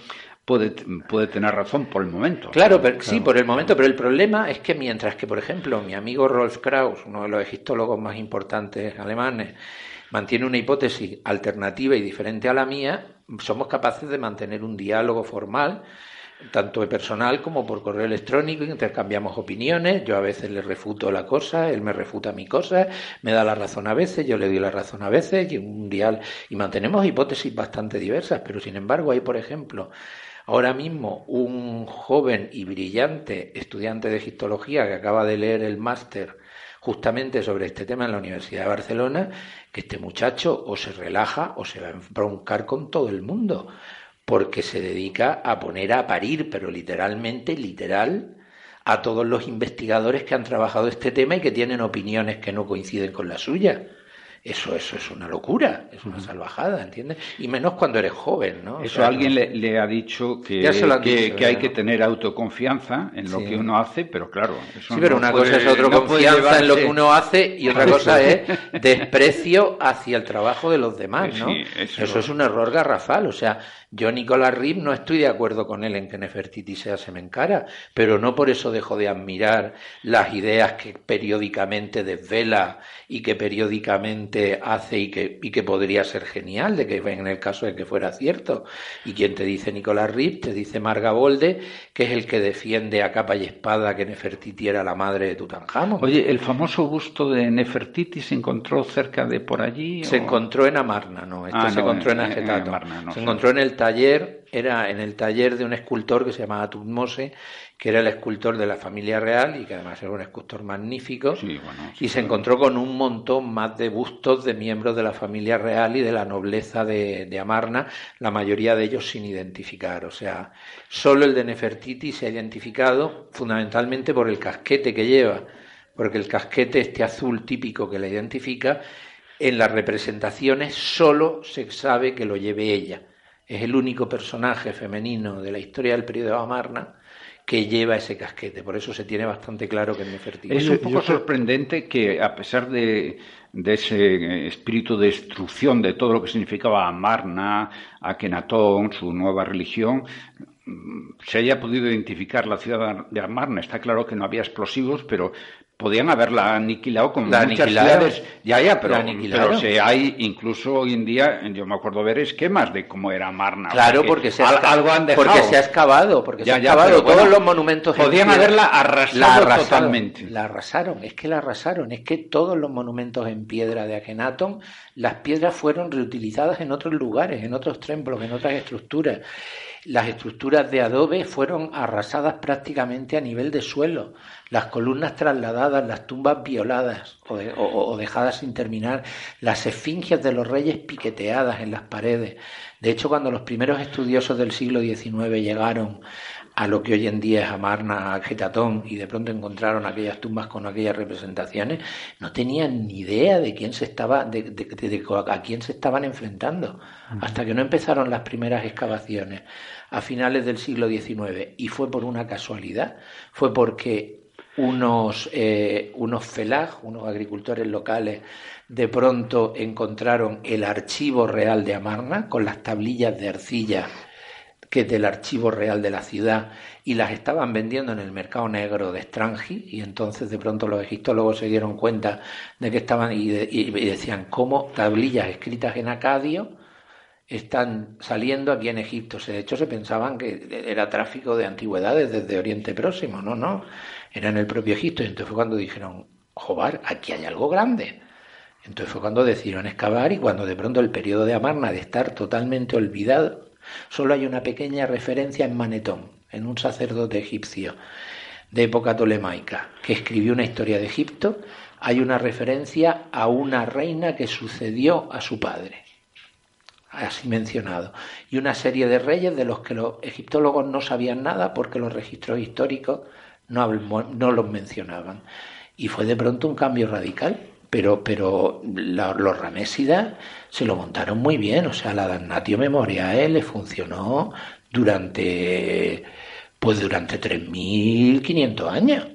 puede, puede tener razón por el momento. Claro, pero, sí, por el momento, pero el problema es que mientras que, por ejemplo, mi amigo Rolf Krauss, uno de los egiptólogos más importantes alemanes, mantiene una hipótesis alternativa y diferente a la mía, somos capaces de mantener un diálogo formal tanto personal como por correo electrónico, intercambiamos opiniones, yo a veces le refuto la cosa, él me refuta mi cosa, me da la razón a veces, yo le doy la razón a veces, y un dial, y mantenemos hipótesis bastante diversas, pero sin embargo hay, por ejemplo, Ahora mismo un joven y brillante estudiante de egiptología que acaba de leer el máster justamente sobre este tema en la Universidad de Barcelona, que este muchacho o se relaja o se va a broncar con todo el mundo, porque se dedica a poner a parir, pero literalmente, literal, a todos los investigadores que han trabajado este tema y que tienen opiniones que no coinciden con la suya. Eso, eso es una locura, es una salvajada, ¿entiendes? Y menos cuando eres joven, ¿no? Eso alguien le, ha dicho que, que, hay que tener autoconfianza en lo que uno hace, pero claro. Eso sí, pero una cosa es autoconfianza en lo que uno hace y otra cosa es desprecio hacia el trabajo de los demás, ¿no? eso, es un error garrafal, o sea, yo, Nicolás Rib, no estoy de acuerdo con él en que Nefertiti sea semencara, pero no por eso dejo de admirar las ideas que periódicamente desvela y que periódicamente hace y que, y que podría ser genial, de que en el caso de que fuera cierto. Y quien te dice Nicolás Rib, te dice Marga Bolde, que es el que defiende a capa y espada que Nefertiti era la madre de Tutankamón. Oye, ¿el famoso busto de Nefertiti se encontró cerca de por allí? Se encontró en Amarna, no, este ah, se encontró en, Agetato. se encontró en el taller, era en el taller de un escultor que se llamaba Tutmose, que era el escultor de la familia real y que además era un escultor magnífico, y se encontró con un montón más de bustos de miembros de la familia real y de la nobleza de, de Amarna, la mayoría de ellos sin identificar. O sea, solo el de Nefertiti se ha identificado fundamentalmente por el casquete que lleva, porque el casquete, este azul típico que la identifica, en las representaciones solo se sabe que lo lleve ella es el único personaje femenino de la historia del periodo de Amarna que lleva ese casquete. Por eso se tiene bastante claro que es Nefertiti. Es un poco sorprendente que, a pesar de, ese espíritu de destrucción de todo lo que significaba Amarna, Akenatón, su nueva religión, se haya podido identificar la ciudad de Amarna. Está claro que no había explosivos, pero podían haberla aniquilado con muchas ciudades. Ya, ya, pero, pero se hay incluso hoy en día, yo me acuerdo ver esquemas de cómo era Marna. Claro, porque, se, ha, algo han dejado. porque se ha excavado, porque se ha excavado todos los monumentos. Podían haberla arrasado totalmente. La arrasaron, es que la arrasaron, es que todos los monumentos en piedra de Akenatón, las piedras fueron reutilizadas en otros lugares, en otros templos, en otras estructuras. Las estructuras de adobe fueron arrasadas prácticamente a nivel de suelo, las columnas trasladadas, las tumbas violadas o, dejadas sin terminar, las esfinges de los reyes piqueteadas en las paredes. De hecho, cuando los primeros estudiosos del siglo XIX llegaron a lo que hoy en día es Amarna, Getatón, y de pronto encontraron aquellas tumbas con aquellas representaciones, no tenían ni idea de quién se estaba, de, a quién se estaban enfrentando, hasta que no empezaron las primeras excavaciones a finales del siglo XIX, y fue por una casualidad, fue porque unos, eh, unos felag, unos agricultores locales, de pronto encontraron el archivo real de Amarna con las tablillas de arcilla que del archivo real de la ciudad y las estaban vendiendo en el mercado negro de Strangi y entonces de pronto los egiptólogos se dieron cuenta de que estaban y, decían cómo tablillas escritas en acadio están saliendo aquí en Egipto. De hecho, se pensaban que era tráfico de antigüedades desde Oriente Próximo. No, no, era en el propio Egipto. Y entonces fue cuando dijeron, joder, aquí hay algo grande. Entonces fue cuando decidieron excavar y cuando de pronto el periodo de Amarna de estar totalmente olvidado Solo hay una pequeña referencia en Manetón, en un sacerdote egipcio de época tolemaica, que escribió una historia de Egipto. Hay una referencia a una reina que sucedió a su padre. así mencionado, y una serie de reyes de los que los egiptólogos no sabían nada porque los registros históricos no, no los mencionaban. Y fue de pronto un cambio radical, pero, pero los ramésidas se lo montaron muy bien, o sea, la Damnatio Memoriae le funcionó durante, pues durante 3.500 años.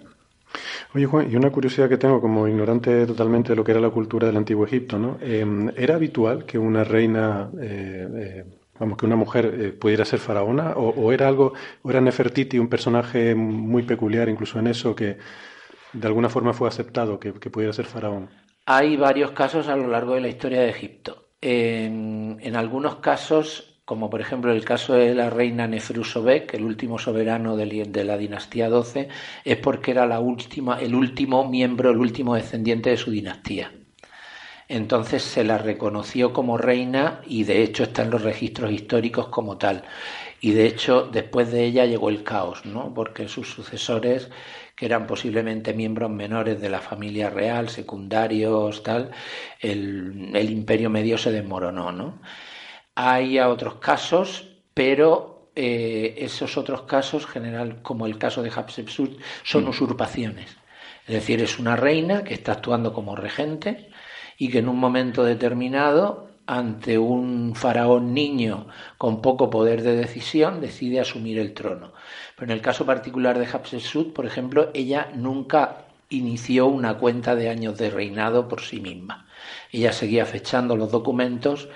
Oye Juan, y una curiosidad que tengo como ignorante totalmente de lo que era la cultura del antiguo Egipto, ¿no? Em, ¿Era habitual que una reina, eh, eh, vamos, que una mujer eh, pudiera ser faraona? O, era algo, o era Nefertiti un personaje muy peculiar incluso en eso que de alguna forma fue aceptado que, pudiera ser faraón? Hay varios casos a lo largo de la historia de Egipto. En, algunos casos como por ejemplo el caso de la reina Nefrusobek, el último soberano de la dinastía XII, es porque era la última, el último miembro, el último descendiente de su dinastía. Entonces se la reconoció como reina y de hecho está en los registros históricos como tal. Y de hecho después de ella llegó el caos, ¿no? Porque sus sucesores, que eran posiblemente miembros menores de la familia real, secundarios, tal, el, el imperio medio se desmoronó, ¿no? Hay otros casos, pero eh, esos otros casos, general, como el caso de Hatshepsut, son mm. usurpaciones. Es decir, es una reina que está actuando como regente y que en un momento determinado, ante un faraón niño con poco poder de decisión, decide asumir el trono. Pero en el caso particular de Hatshepsut, por ejemplo, ella nunca inició una cuenta de años de reinado por sí misma. Ella seguía fechando los documentos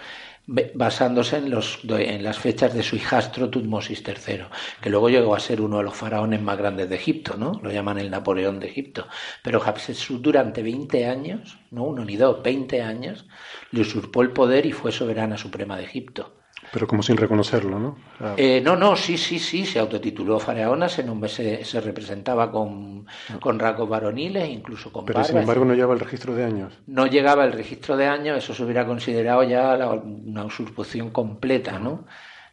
basándose en, los, en las fechas de su hijastro Tutmosis III, que luego llegó a ser uno de los faraones más grandes de Egipto, ¿no? Lo llaman el Napoleón de Egipto. Pero Hatshepsut durante 20 años, no uno ni dos, 20 años, le usurpó el poder y fue soberana suprema de Egipto. Pero como sin reconocerlo, ¿no? Eh, no, no, sí, sí, sí, se autotituló faraona, se, se, se representaba con, con, rasgos varoniles, incluso con Pero sin embargo no llevaba el registro de años. No llegaba el registro de años, eso se hubiera considerado ya una usurpación completa, ¿no?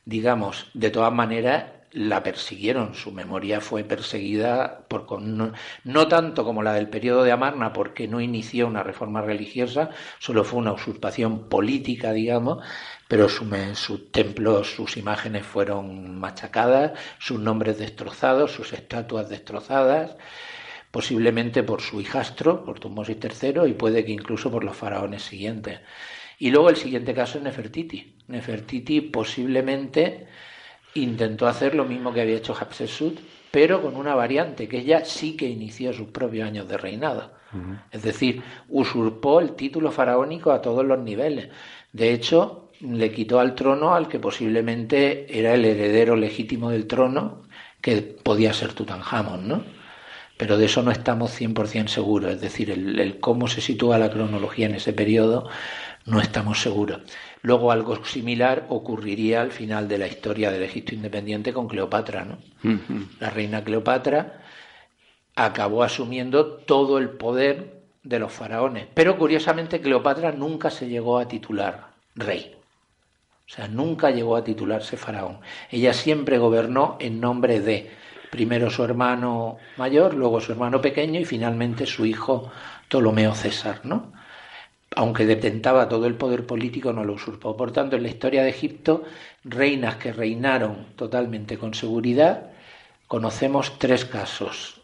Digamos, de todas maneras, la persiguieron, su memoria fue perseguida por, no, no, tanto como la del periodo de Amarna, porque no inició una reforma religiosa, solo fue una usurpación política, digamos, pero sus templos, sus imágenes fueron machacadas, sus nombres destrozados, sus estatuas destrozadas, posiblemente por su hijastro, por Tutmosis III, y puede que incluso por los faraones siguientes. Y luego el siguiente caso es Nefertiti. Nefertiti posiblemente intentó hacer lo mismo que había hecho Hatshepsut, pero con una variante, que ella sí que inició sus propios años de reinado. Es decir, usurpó el título faraónico a todos los niveles. De hecho, le quitó al trono al que posiblemente era el heredero legítimo del trono, que podía ser Tutankamón, ¿no? Pero de eso no estamos 100% seguros, es decir, el, cómo se sitúa la cronología en ese periodo no estamos seguros. Luego algo similar ocurriría al final de la historia del Egipto independiente con Cleopatra, ¿no? La reina Cleopatra acabó asumiendo todo el poder de los faraones, pero curiosamente Cleopatra nunca se llegó a titular rey. O sea, nunca llegó a titularse faraón. Ella siempre gobernó en nombre de primero su hermano mayor, luego su hermano pequeño y finalmente su hijo Ptolomeo César, ¿no? Aunque detentaba todo el poder político, no lo usurpó. Por tanto, en la historia de Egipto, reinas que reinaron totalmente con seguridad, conocemos tres casos.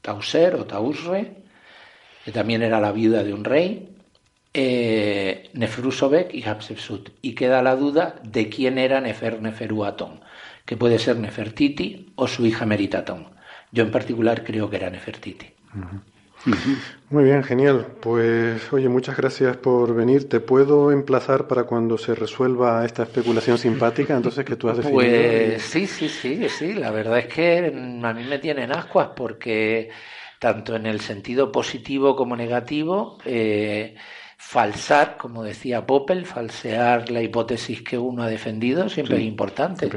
Tauser o Tausre, que también era la viuda de un rey, eh, Nefrusobek y Hatshepsut. Y queda la duda de quién era Nefer Neferuaton, que puede ser Nefertiti o su hija Meritaton. Yo en particular creo que era Nefertiti. Muy bien, genial. Pues oye, muchas gracias por venir. ¿Te puedo emplazar para cuando se resuelva esta especulación simpática entonces que tú has definido? Pues sí, sí, sí, sí. La verdad es que a mí me tienen ascuas porque tanto en el sentido positivo como negativo eh, falsar, como decía Popel, falsear la hipótesis que uno ha defendido siempre es importante.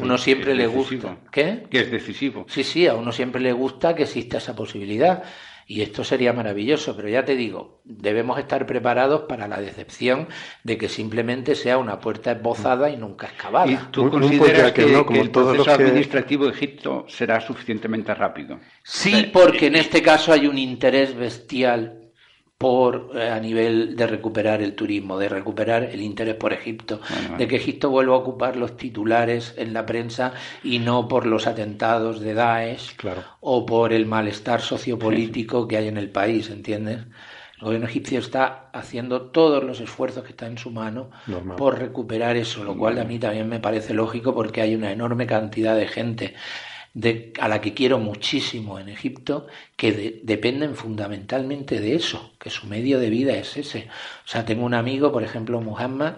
Uno siempre le gusta. ¿Qué? Que es decisivo. Sí, sí, a uno siempre le gusta que exista esa posibilidad. Y esto sería maravilloso, pero ya te digo, debemos estar preparados para la decepción de que simplemente sea una puerta esbozada y nunca excavada. ¿Y tú consideras que, el proceso administrativo de Egipto será suficientemente rápido? Sí, porque en este caso hay un interés bestial por eh, a nivel de recuperar el turismo, de recuperar el interés por Egipto, de que Egipto vuelva a ocupar los titulares en la prensa y no por los atentados de Daesh o por el malestar sociopolítico que hay en el país, ¿entiendes? El gobierno egipcio está haciendo todos los esfuerzos que están en su mano por recuperar eso, lo cual a mí también me parece lógico porque hay una enorme cantidad de gente de, a la que quiero muchísimo en Egipto, que dependen fundamentalmente de eso, que su medio de vida es ese. O sea, tengo un amigo, por ejemplo, Muhammad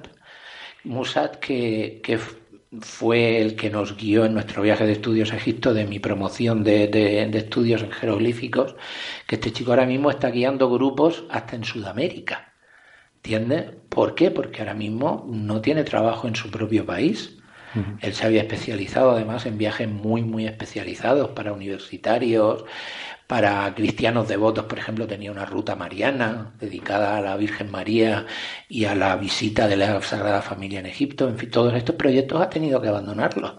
Musad, que, que fue el que nos guió en nuestro viaje de estudios a Egipto, de mi promoción de, de, estudios jeroglíficos, que este chico ahora mismo está guiando grupos hasta en Sudamérica. ¿Entiendes? ¿Por qué? Porque ahora mismo no tiene trabajo en su propio país. Él se había especializado además en viajes muy, muy especializados para universitarios, para cristianos devotos, por ejemplo, tenía una ruta mariana dedicada a la Virgen María y a la visita de la Sagrada Familia en Egipto. En fin, todos estos proyectos ha tenido que abandonarlos,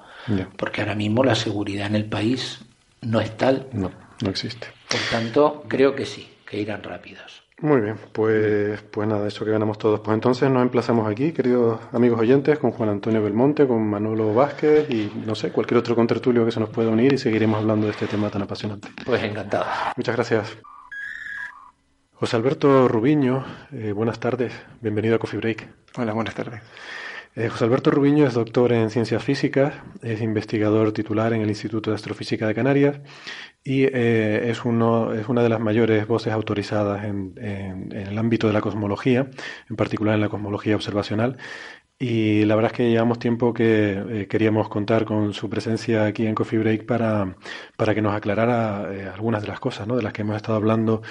porque ahora mismo la seguridad en el país no es tal. No, no existe. Por tanto, creo que sí, que irán rápidos. Muy bien, pues, pues nada, eso que ganamos todos. Pues entonces nos emplazamos aquí, queridos amigos oyentes, con Juan Antonio Belmonte, con Manolo Vázquez y no sé, cualquier otro contertulio que se nos pueda unir y seguiremos hablando de este tema tan apasionante. Pues encantado. Muchas gracias. José Alberto Rubiño, eh, buenas tardes, bienvenido a Coffee Break. Hola, buenas tardes. Eh, José Alberto Rubiño es doctor en ciencias físicas, es investigador titular en el Instituto de Astrofísica de Canarias y eh, es, uno, una de las mayores voces autorizadas en, el ámbito de la cosmología, en particular en la cosmología observacional. Y la verdad es que llevamos tiempo que eh, queríamos contar con su presencia aquí en Coffee Break para, para que nos aclarara algunas de las cosas ¿no? de las que hemos estado hablando.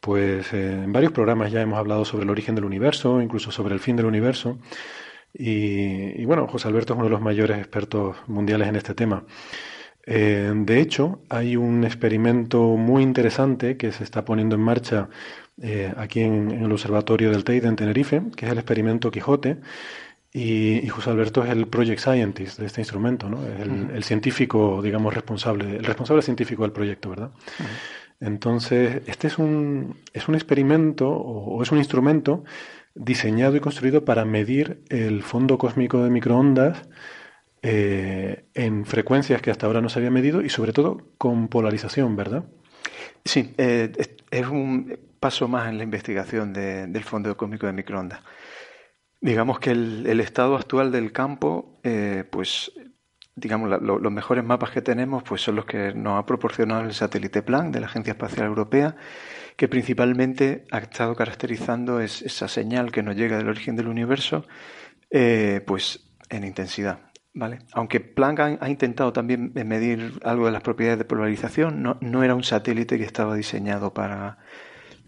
Pues en varios programas ya hemos hablado sobre el origen del universo, incluso sobre el fin del universo. Y, y bueno, José Alberto es uno de los mayores expertos mundiales en este tema. Eh, de hecho, hay un experimento muy interesante que se está poniendo en marcha eh, aquí en, el Observatorio del Teide en Tenerife, que es el experimento Quijote. Y, José Alberto es el project scientist de este instrumento, ¿no? Es el, científico, digamos, responsable, el responsable científico del proyecto, ¿verdad? Entonces, este es un, es un experimento o, es un instrumento diseñado y construido para medir el fondo cósmico de microondas eh, en frecuencias que hasta ahora no se había medido y sobre todo con polarización, ¿verdad? Sí, eh, es un paso más en la investigación del fondo cósmico de microondas. Digamos que el, estado actual del campo, eh, pues digamos, los mejores mapas que tenemos pues son los que nos ha proporcionado el satélite Plan de la Agencia Espacial Europea, que principalmente ha estado caracterizando esa señal que nos llega del origen del universo, pues en intensidad. Vale. Aunque Planck ha, intentado también medir algo de las propiedades de polarización, no, era un satélite que estaba diseñado para,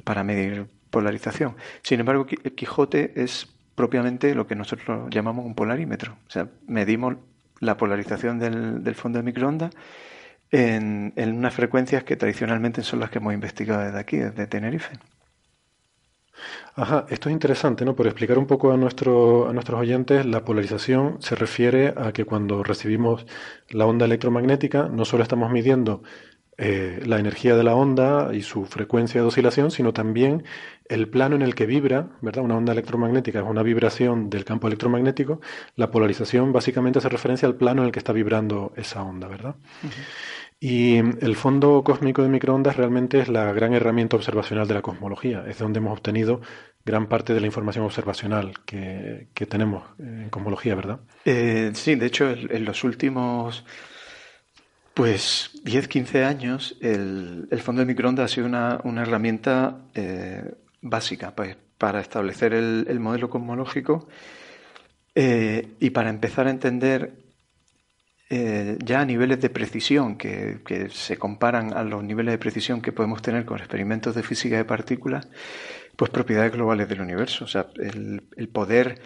para medir polarización. Sin embargo, Quijote es propiamente lo que nosotros llamamos un polarímetro. O sea, medimos la polarización del, del fondo de microondas en, en unas frecuencias que tradicionalmente son las que hemos investigado desde aquí, desde Tenerife. Ajá, esto es interesante, ¿no? Por explicar un poco a, nuestro, a nuestros oyentes, la polarización se refiere a que cuando recibimos la onda electromagnética, no solo estamos midiendo eh, la energía de la onda y su frecuencia de oscilación, sino también el plano en el que vibra, ¿verdad? Una onda electromagnética es una vibración del campo electromagnético. La polarización básicamente hace referencia al plano en el que está vibrando esa onda, ¿verdad? Y el fondo cósmico de microondas realmente es la gran herramienta observacional de la cosmología. Es donde hemos obtenido gran parte de la información observacional que, tenemos en cosmología, ¿verdad? Eh, sí, de hecho, en los últimos pues 10, 15 años, el, fondo de microondas ha sido una, herramienta eh, básica pues, para establecer el, modelo cosmológico eh, y para empezar a entender eh, ya a niveles de precisión que, se comparan a los niveles de precisión que podemos tener con experimentos de física de partículas, pues propiedades globales del universo. O sea, el, poder,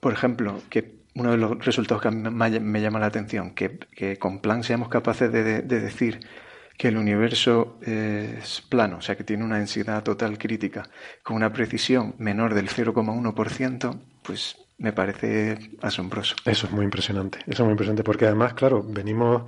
por ejemplo, que uno de los resultados que me llama la atención, que, con Planck seamos capaces de, decir que el universo es plano, o sea, que tiene una densidad total crítica con una precisión menor del 0,1%, pues me parece asombroso. Eso es muy impresionante, eso es muy impresionante, porque además, claro, venimos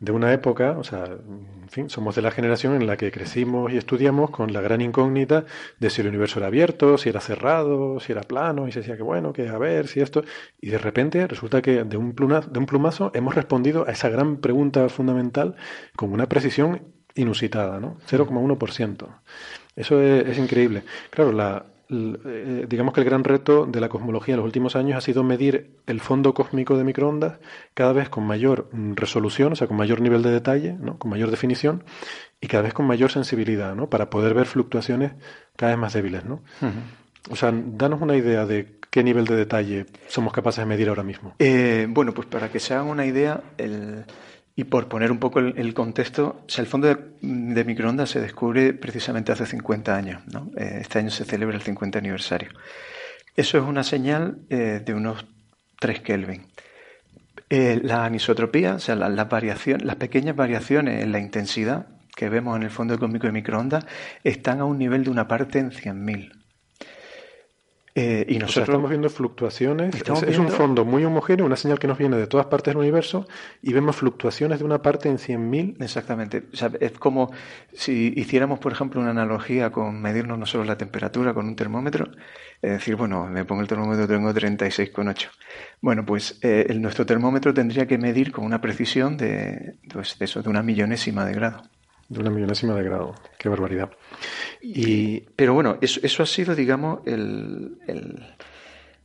de una época, o sea, en fin, somos de la generación en la que crecimos y estudiamos con la gran incógnita de si el universo era abierto, si era cerrado, si era plano, y se decía que bueno, que a ver, si esto, y de repente resulta que de un, plumazo, de un plumazo hemos respondido a esa gran pregunta fundamental con una precisión inusitada, ¿no? 0,1%. Eso es, es increíble. Claro, la, digamos que el gran reto de la cosmología en los últimos años ha sido medir el fondo cósmico de microondas cada vez con mayor mm, resolución, o sea, con mayor nivel de detalle, ¿no? con mayor definición y cada vez con mayor sensibilidad, ¿no? para poder ver fluctuaciones cada vez más débiles. ¿no? O sea, danos una idea de qué nivel de detalle somos capaces de medir ahora mismo. Eh, bueno, pues para que se hagan una idea, el, y por poner un poco el, contexto, el fondo de, microondas se descubre precisamente hace 50 años. Eh, este año se celebra el 50 aniversario. Eso es una señal eh, de unos 3 Kelvin. Eh, la anisotropía, o sea, la, las pequeñas variaciones en la intensidad que vemos en el fondo cósmico de microondas están a un nivel de una parte en 100.000. Eh, y nosotros estamos viendo fluctuaciones. es, un fondo muy homogéneo, una señal que nos viene de todas partes del universo y vemos fluctuaciones de una parte en 100.000. Exactamente. es como si hiciéramos, por ejemplo, una analogía con medirnos nosotros la temperatura con un termómetro. Es decir, bueno, me pongo el termómetro, tengo 36,8. Bueno, pues eh, nuestro termómetro tendría que medir con una precisión de, pues, de, eso, de una millonésima de grado. De una millonésima de grado. Qué barbaridad. Y, pero bueno, eso, eso ha sido, digamos, el,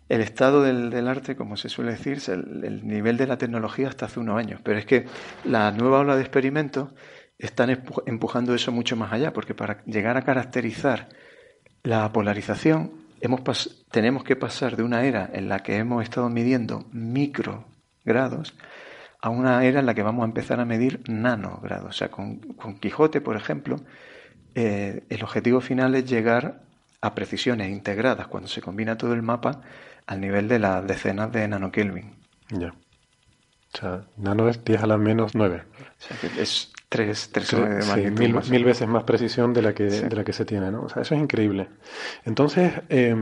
el, estado del, arte, como se suele decir, el, nivel de la tecnología hasta hace unos años. Pero es que la nueva ola de experimentos están empujando eso mucho más allá, porque para llegar a caracterizar la polarización, hemos tenemos que pasar de una era en la que hemos estado midiendo microgrados a una era en la que vamos a empezar a medir nanogrados. O sea, con, con Quijote, por ejemplo, eh, el objetivo final es llegar a precisiones integradas cuando se combina todo el mapa al nivel de las decenas de nanokelvin. Ya. O sea, nano es 10 a la menos 9. O sea, que es 3, 3 sí, mil, mil, veces más precisión de la que, de la que se tiene, ¿no? O sea, eso es increíble. Entonces, eh,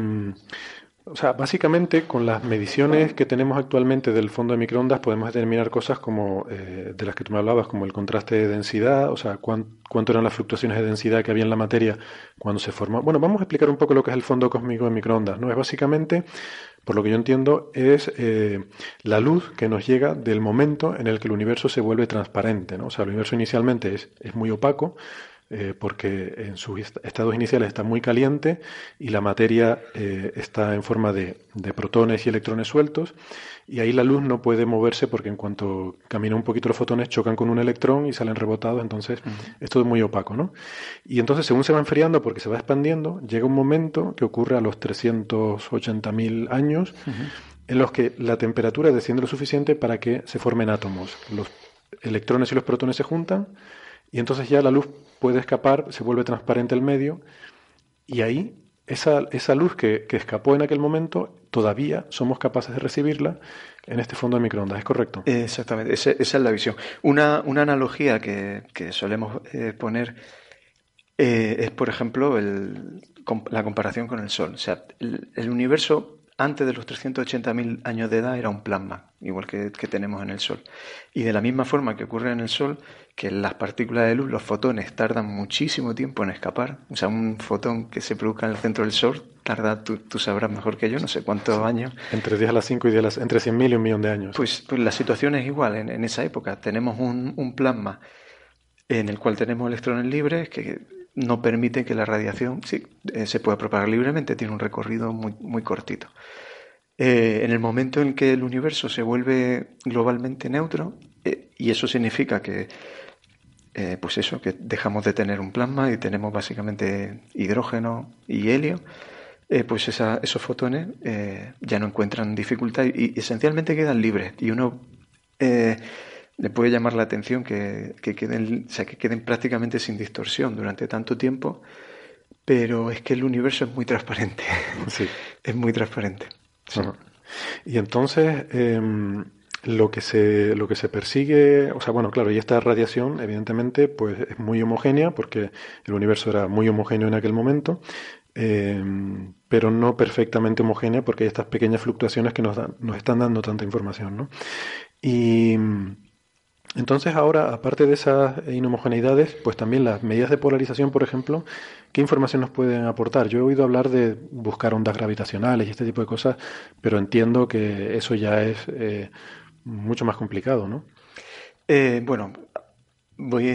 o sea, básicamente con las mediciones que tenemos actualmente del fondo de microondas podemos determinar cosas como eh, de las que tú me hablabas, como el contraste de densidad, o sea, cuánto eran las fluctuaciones de densidad que había en la materia cuando se formó. Bueno, vamos a explicar un poco lo que es el fondo cósmico de microondas. ¿no? Es básicamente, por lo que yo entiendo, es eh, la luz que nos llega del momento en el que el universo se vuelve transparente. ¿no? O sea, el universo inicialmente es, es muy opaco, eh, porque en sus estados iniciales está muy caliente y la materia eh, está en forma de, protones y electrones sueltos y ahí la luz no puede moverse porque en cuanto camina un poquito los fotones chocan con un electrón y salen rebotados, entonces esto es muy opaco, ¿no? Y entonces según se va enfriando porque se va expandiendo, llega un momento que ocurre a los 380.000 años en los que la temperatura desciende lo suficiente para que se formen átomos. Los electrones y los protones se juntan y entonces ya la luz puede escapar, se vuelve transparente el medio, y ahí esa, esa luz que, escapó en aquel momento, todavía somos capaces de recibirla en este fondo de microondas, ¿es correcto? Exactamente, esa, es la visión. Una, una analogía que, solemos eh, poner eh, es, por ejemplo, la comparación con el Sol. O sea, el universo antes de los 380.000 años de edad era un plasma, igual que, tenemos en el Sol. Y de la misma forma que ocurre en el Sol, que las partículas de luz, los fotones, tardan muchísimo tiempo en escapar. O sea, un fotón que se produzca en el centro del Sol tarda, tú, sabrás mejor que yo, no sé cuántos años. Entre 10 a las 5 y 10 a las, entre 100.000 y un millón de años. Pues, pues la situación es igual en, esa época. Tenemos un, un plasma en el cual tenemos electrones libres que no permite que la radiación sí, eh, se pueda propagar libremente, tiene un recorrido muy, muy cortito. Eh, en el momento en que el universo se vuelve globalmente neutro, eh, y eso significa que, pues eso, que dejamos de tener un plasma y tenemos básicamente hidrógeno y helio, pues esos fotones ya no encuentran dificultad y, esencialmente quedan libres. Y uno le puede llamar la atención que, queden, sea, que queden prácticamente sin distorsión durante tanto tiempo, pero es que el universo es muy transparente. Sí. es muy transparente. Y entonces, em, lo, que se, lo que se persigue, o sea, bueno, claro, y esta radiación, evidentemente, pues es muy homogénea, porque el universo era muy homogéneo en aquel momento, em, pero no perfectamente homogénea, porque hay estas pequeñas fluctuaciones que nos, dan, nos están dando tanta información, ¿no? Y Entonces ahora, aparte de esas inhomogeneidades, pues también las medidas de polarización, por ejemplo, ¿qué información nos pueden aportar? Yo he oído hablar de buscar ondas gravitacionales y este tipo de cosas, pero entiendo que eso ya es eh, mucho más complicado, ¿no? Eh, bueno, voy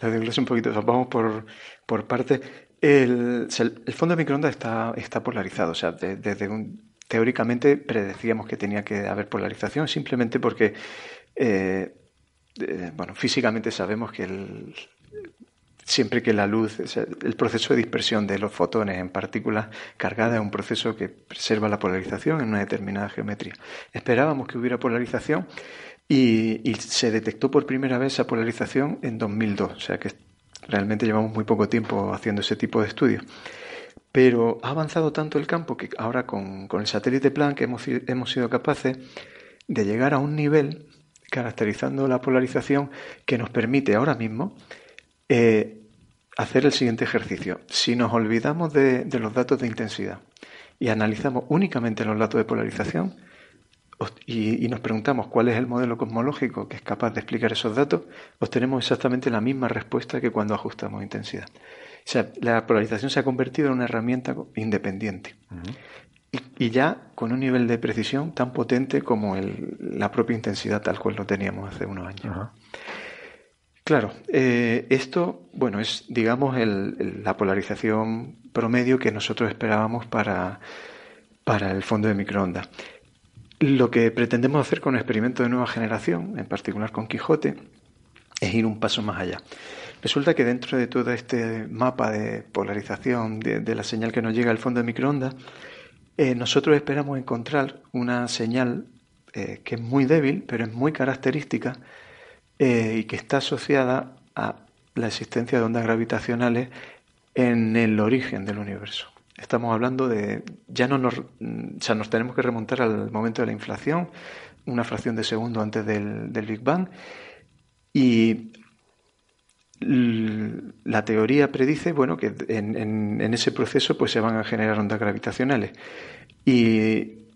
a un poquito, vamos por, por partes. El, el, fondo de microondas está, está polarizado, o sea, desde un, teóricamente predecíamos que tenía que haber polarización simplemente porque eh, bueno, físicamente sabemos que siempre que la luz, el proceso de dispersión de los fotones en partículas cargadas es un proceso que preserva la polarización en una determinada geometría. Esperábamos que hubiera polarización y, y se detectó por primera vez esa polarización en 2002, o sea que realmente llevamos muy poco tiempo haciendo ese tipo de estudios. Pero ha avanzado tanto el campo que ahora con, con el satélite Planck hemos, hemos sido capaces de llegar a un nivel caracterizando la polarización que nos permite ahora mismo eh, hacer el siguiente ejercicio. Si nos olvidamos de, los datos de intensidad y analizamos únicamente los datos de polarización y, nos preguntamos cuál es el modelo cosmológico que es capaz de explicar esos datos, obtenemos exactamente la misma respuesta que cuando ajustamos intensidad. O sea, la polarización se ha convertido en una herramienta independiente y, ya con un nivel de precisión tan potente como la propia intensidad tal cual lo teníamos hace unos años. Claro, eh, esto, bueno, es, digamos, la polarización promedio que nosotros esperábamos para, para el fondo de microondas. Lo que pretendemos hacer con el experimento de nueva generación, en particular con Quijote, es ir un paso más allá. Resulta que dentro de todo este mapa de polarización de, de la señal que nos llega al fondo de microondas, eh, nosotros esperamos encontrar una señal eh, que es muy débil, pero es muy característica eh, y que está asociada a la existencia de ondas gravitacionales en el origen del universo. Estamos hablando de, ya no nos, o nos tenemos que remontar al momento de la inflación, una fracción de segundo antes del, Big Bang, y la teoría predice bueno, que en, ese proceso pues, se van a generar ondas gravitacionales. Y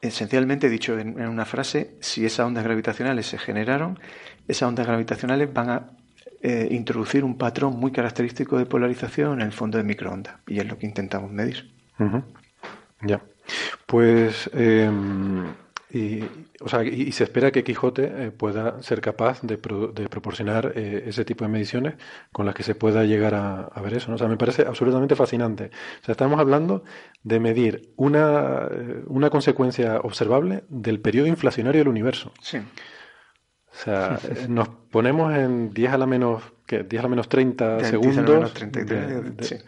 esencialmente, dicho en, una frase, si esas ondas gravitacionales se generaron, esas ondas gravitacionales van a eh, introducir un patrón muy característico de polarización en el fondo de microondas. Y es lo que intentamos medir. Ya. Pues. Em, y, o sea, y, se espera que Quijote eh, pueda ser capaz de, proporcionar eh, ese tipo de mediciones con las que se pueda llegar a, ver eso. ¿no? O sea, me parece absolutamente fascinante. O sea, estamos hablando de medir una, eh, una consecuencia observable del periodo inflacionario del universo. Sí. O sea, nos ponemos en 10 a la menos, ¿qué? 10 a la menos 30 segundos. 10 a la menos 33,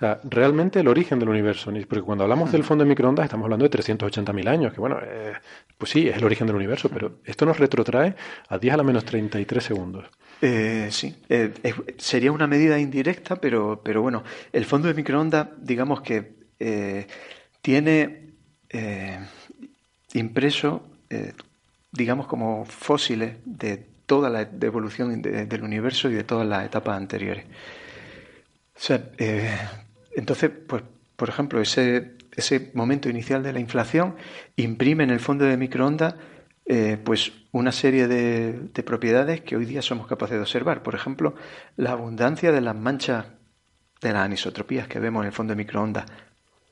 realmente el origen del universo, porque cuando hablamos del fondo de microondas estamos hablando de 380.000 años, que bueno, eh, pues sí, es el origen del universo, pero esto nos retrotrae a 10 a la menos 33 segundos. Eh, sí, eh, sería una medida indirecta, pero, pero bueno, el fondo de microondas, digamos que tiene impreso, digamos, como fósiles de toda la evolución del universo y de todas las etapas anteriores. O sea, entonces, pues, por ejemplo, ese, ese momento inicial de la inflación imprime en el fondo de microondas eh, pues una serie de, propiedades que hoy día somos capaces de observar. Por ejemplo, la abundancia de las manchas de las anisotropías que vemos en el fondo de microondas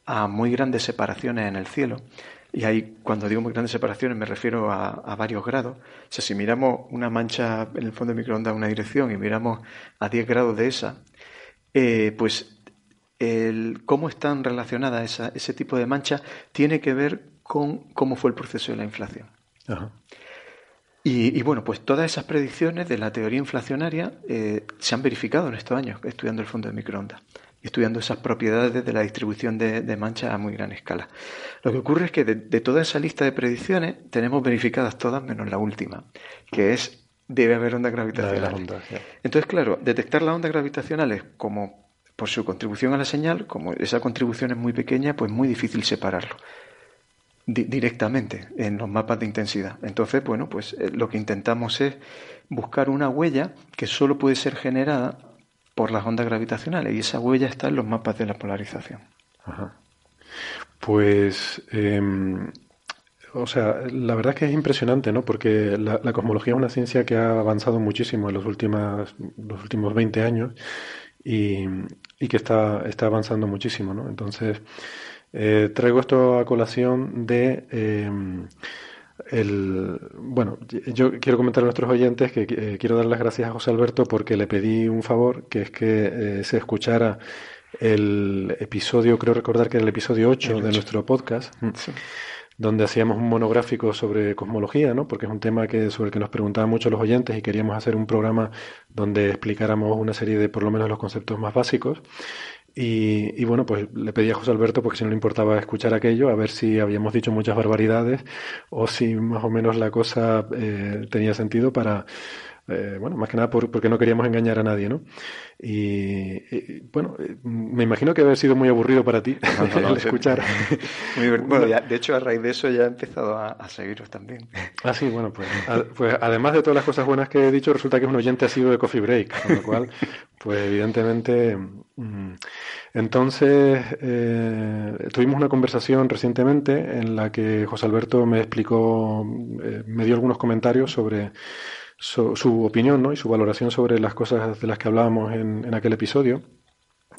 a muy grandes separaciones en el cielo. Y ahí, cuando digo muy grandes separaciones, me refiero a, varios grados. O sea, si miramos una mancha en el fondo de microondas en una dirección y miramos a 10 grados de esa, eh, pues el, cómo están relacionadas ese tipo de manchas tiene que ver con cómo fue el proceso de la inflación. Y, bueno, pues todas esas predicciones de la teoría inflacionaria eh, se han verificado en estos años estudiando el fondo de microondas estudiando esas propiedades de la distribución de, manchas a muy gran escala. Lo que ocurre es que de, toda esa lista de predicciones tenemos verificadas todas menos la última, que es debe haber ondas gravitacionales. Entonces, claro, detectar las ondas gravitacionales como por su contribución a la señal, como esa contribución es muy pequeña, pues muy difícil separarlo directamente en los mapas de intensidad. Entonces, bueno, pues eh, lo que intentamos es buscar una huella que solo puede ser generada por las ondas gravitacionales y esa huella está en los mapas de la polarización. Pues, em, o sea, la verdad es que es impresionante, ¿no? Porque la, cosmología es una ciencia que ha avanzado muchísimo en los, últimos, los últimos 20 años y, que está, está avanzando muchísimo, ¿no? Entonces, eh, traigo esto a colación de... Eh, el, bueno, yo quiero comentar a nuestros oyentes que eh, quiero dar las gracias a José Alberto porque le pedí un favor, que es que se escuchara el episodio, creo recordar que era el episodio 8, de nuestro podcast, donde hacíamos un monográfico sobre cosmología, ¿no? porque es un tema que, sobre el que nos preguntaban mucho los oyentes y queríamos hacer un programa donde explicáramos una serie de, por lo menos, los conceptos más básicos. Y, bueno, pues le pedí a José Alberto, porque si no le importaba escuchar aquello, a ver si habíamos dicho muchas barbaridades o si más o menos la cosa eh, tenía sentido para, eh, bueno, más que nada porque no queríamos engañar a nadie, ¿no? Y, bueno, eh, me imagino que haber sido muy aburrido para ti escuchar. bueno, de hecho, a raíz de eso ya he empezado a, seguiros también. Ah, sí, bueno, pues, pues, además de todas las cosas buenas que he dicho, resulta que es un oyente asiduo de Coffee Break, con lo cual, pues evidentemente. Mm, entonces, eh, tuvimos una conversación recientemente en la que José Alberto me explicó, me dio algunos comentarios sobre su, opinión ¿no? y su valoración sobre las cosas de las que hablábamos en, en, aquel episodio.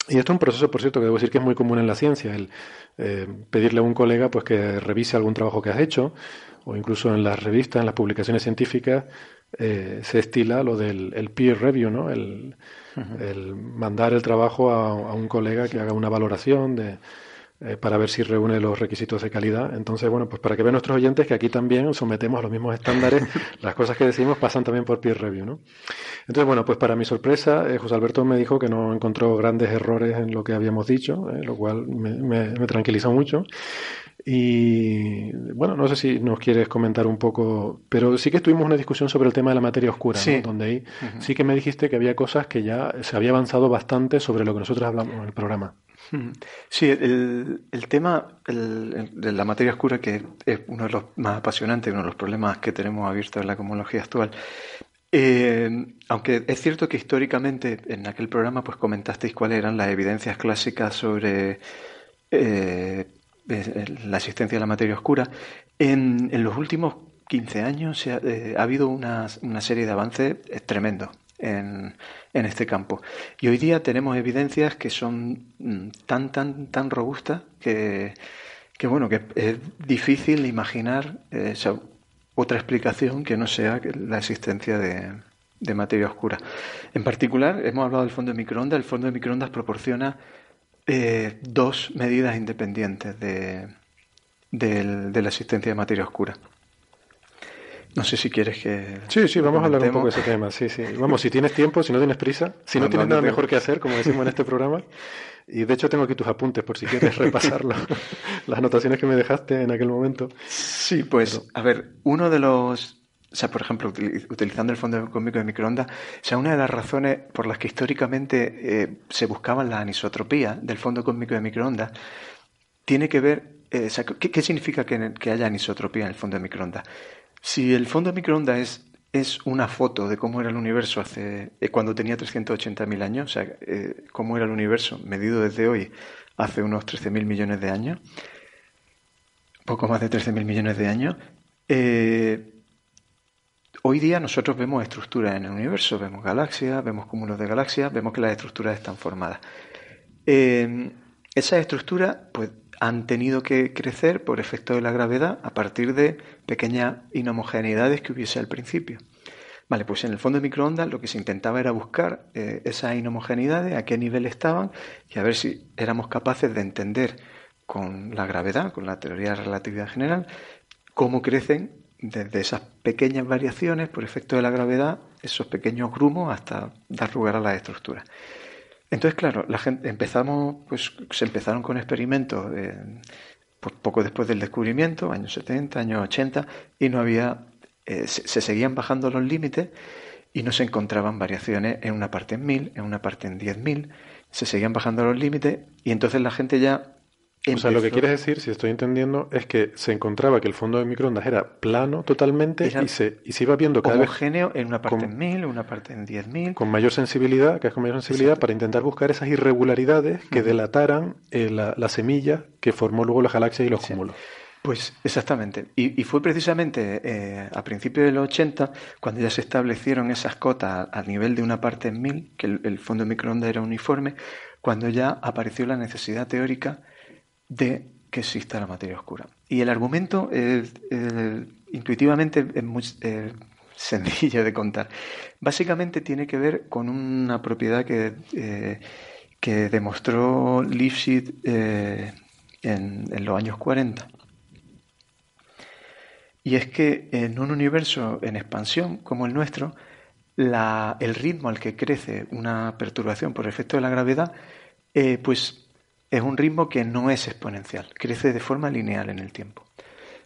Y esto es un proceso, por cierto, que debo decir que es muy común en la ciencia, el eh, pedirle a un colega pues, que revise algún trabajo que has hecho, o incluso en las revistas, en las publicaciones científicas, eh, se estila lo del el peer review, ¿no? el, el mandar el trabajo a, a, un colega que haga una valoración de, eh, para ver si reúne los requisitos de calidad. Entonces, bueno, pues para que vean nuestros oyentes que aquí también sometemos a los mismos estándares, las cosas que decimos pasan también por peer review, ¿no? Entonces, bueno, pues para mi sorpresa, eh, José Alberto me dijo que no encontró grandes errores en lo que habíamos dicho, eh, lo cual me, me, tranquilizó mucho. Y bueno, no sé si nos quieres comentar un poco, pero sí que tuvimos una discusión sobre el tema de la materia oscura, donde ahí sí que me dijiste que había cosas que ya se había avanzado bastante sobre lo que nosotros hablamos en el programa. Sí, el, tema de la materia oscura, que es uno de los más apasionantes, uno de los problemas que tenemos abiertos en la cosmología actual, eh, aunque es cierto que históricamente en aquel programa pues comentasteis cuáles eran las evidencias clásicas sobre eh, la existencia de la materia oscura, en, los últimos 15 años eh, ha habido una, una serie de avances tremendos en, en, este campo. Y hoy día tenemos evidencias que son mm, tan, tan, tan robustas que, que bueno, que es difícil imaginar esa otra explicación que no sea la existencia de, de materia oscura. En particular, hemos hablado del fondo de microondas. El fondo de microondas proporciona eh, dos medidas independientes de, de la existencia de materia oscura. No sé si quieres que... Sí, sí, vamos a hablar un poco de ese tema. Sí, sí. Vamos, si tienes tiempo, si no tienes prisa, si no, tienes nada mejor que hacer, como decimos en este programa. Y de hecho tengo aquí tus apuntes por si quieres repasarlo, las anotaciones que me dejaste en aquel momento. Sí, pues, a ver, uno de los... O sea, por ejemplo, utilizando el fondo cósmico de microondas, o sea, una de las razones por las que históricamente eh, se buscaba la anisotropía del fondo cósmico de microondas tiene que ver... Eh, o sea, ¿qué, significa que, que haya anisotropía en el fondo de microondas? Si el fondo de microondas es, una foto de cómo era el universo hace eh, cuando tenía 380.000 años, o sea, eh, cómo era el universo medido desde hoy hace unos 13.000 millones de años, poco más de 13.000 millones de años, eh, hoy día nosotros vemos estructuras en el universo, vemos galaxias, vemos cúmulos de galaxias, vemos que las estructuras están formadas. esas estructuras, pues han tenido que crecer por efecto de la gravedad a partir de pequeñas inhomogeneidades que hubiese al principio. Vale, pues en el fondo de microondas lo que se intentaba era buscar eh, esas inhomogeneidades, a qué nivel estaban y a ver si éramos capaces de entender con la gravedad, con la teoría de la relatividad general, cómo crecen desde esas pequeñas variaciones por efecto de la gravedad, esos pequeños grumos hasta dar lugar a las estructuras. Entonces, claro, la gente empezamos, pues se empezaron con experimentos poco después del descubrimiento, años 70, años 80, y no había, eh, se, seguían bajando los límites y no se encontraban variaciones en una parte en mil, en una parte en diez mil, se seguían bajando los límites y entonces la gente ya o sea, lo que quieres decir, si estoy entendiendo, es que se encontraba que el fondo de microondas era plano totalmente y, se, y se iba viendo cada homogéneo en una parte en mil, una parte en diez mil. Con mayor sensibilidad, que es con mayor sensibilidad, para intentar buscar esas irregularidades que delataran eh, la, semilla que formó luego las galaxias y los cúmulos. Pues exactamente. Y, fue precisamente eh, a principios de los 80 cuando ya se establecieron esas cotas a, nivel de una parte en mil, que el, fondo de microondas era uniforme, cuando ya apareció la necesidad teórica de que exista la materia oscura. Y el argumento intuitivamente es muy sencillo de contar. Básicamente tiene que ver con una propiedad que, eh, que demostró Lipschitz eh, en, en los años 40 y es que en un universo en expansión como el nuestro, el ritmo al que crece una perturbación por efecto de la gravedad, eh, pues es un ritmo que no es exponencial, crece de forma lineal en el tiempo.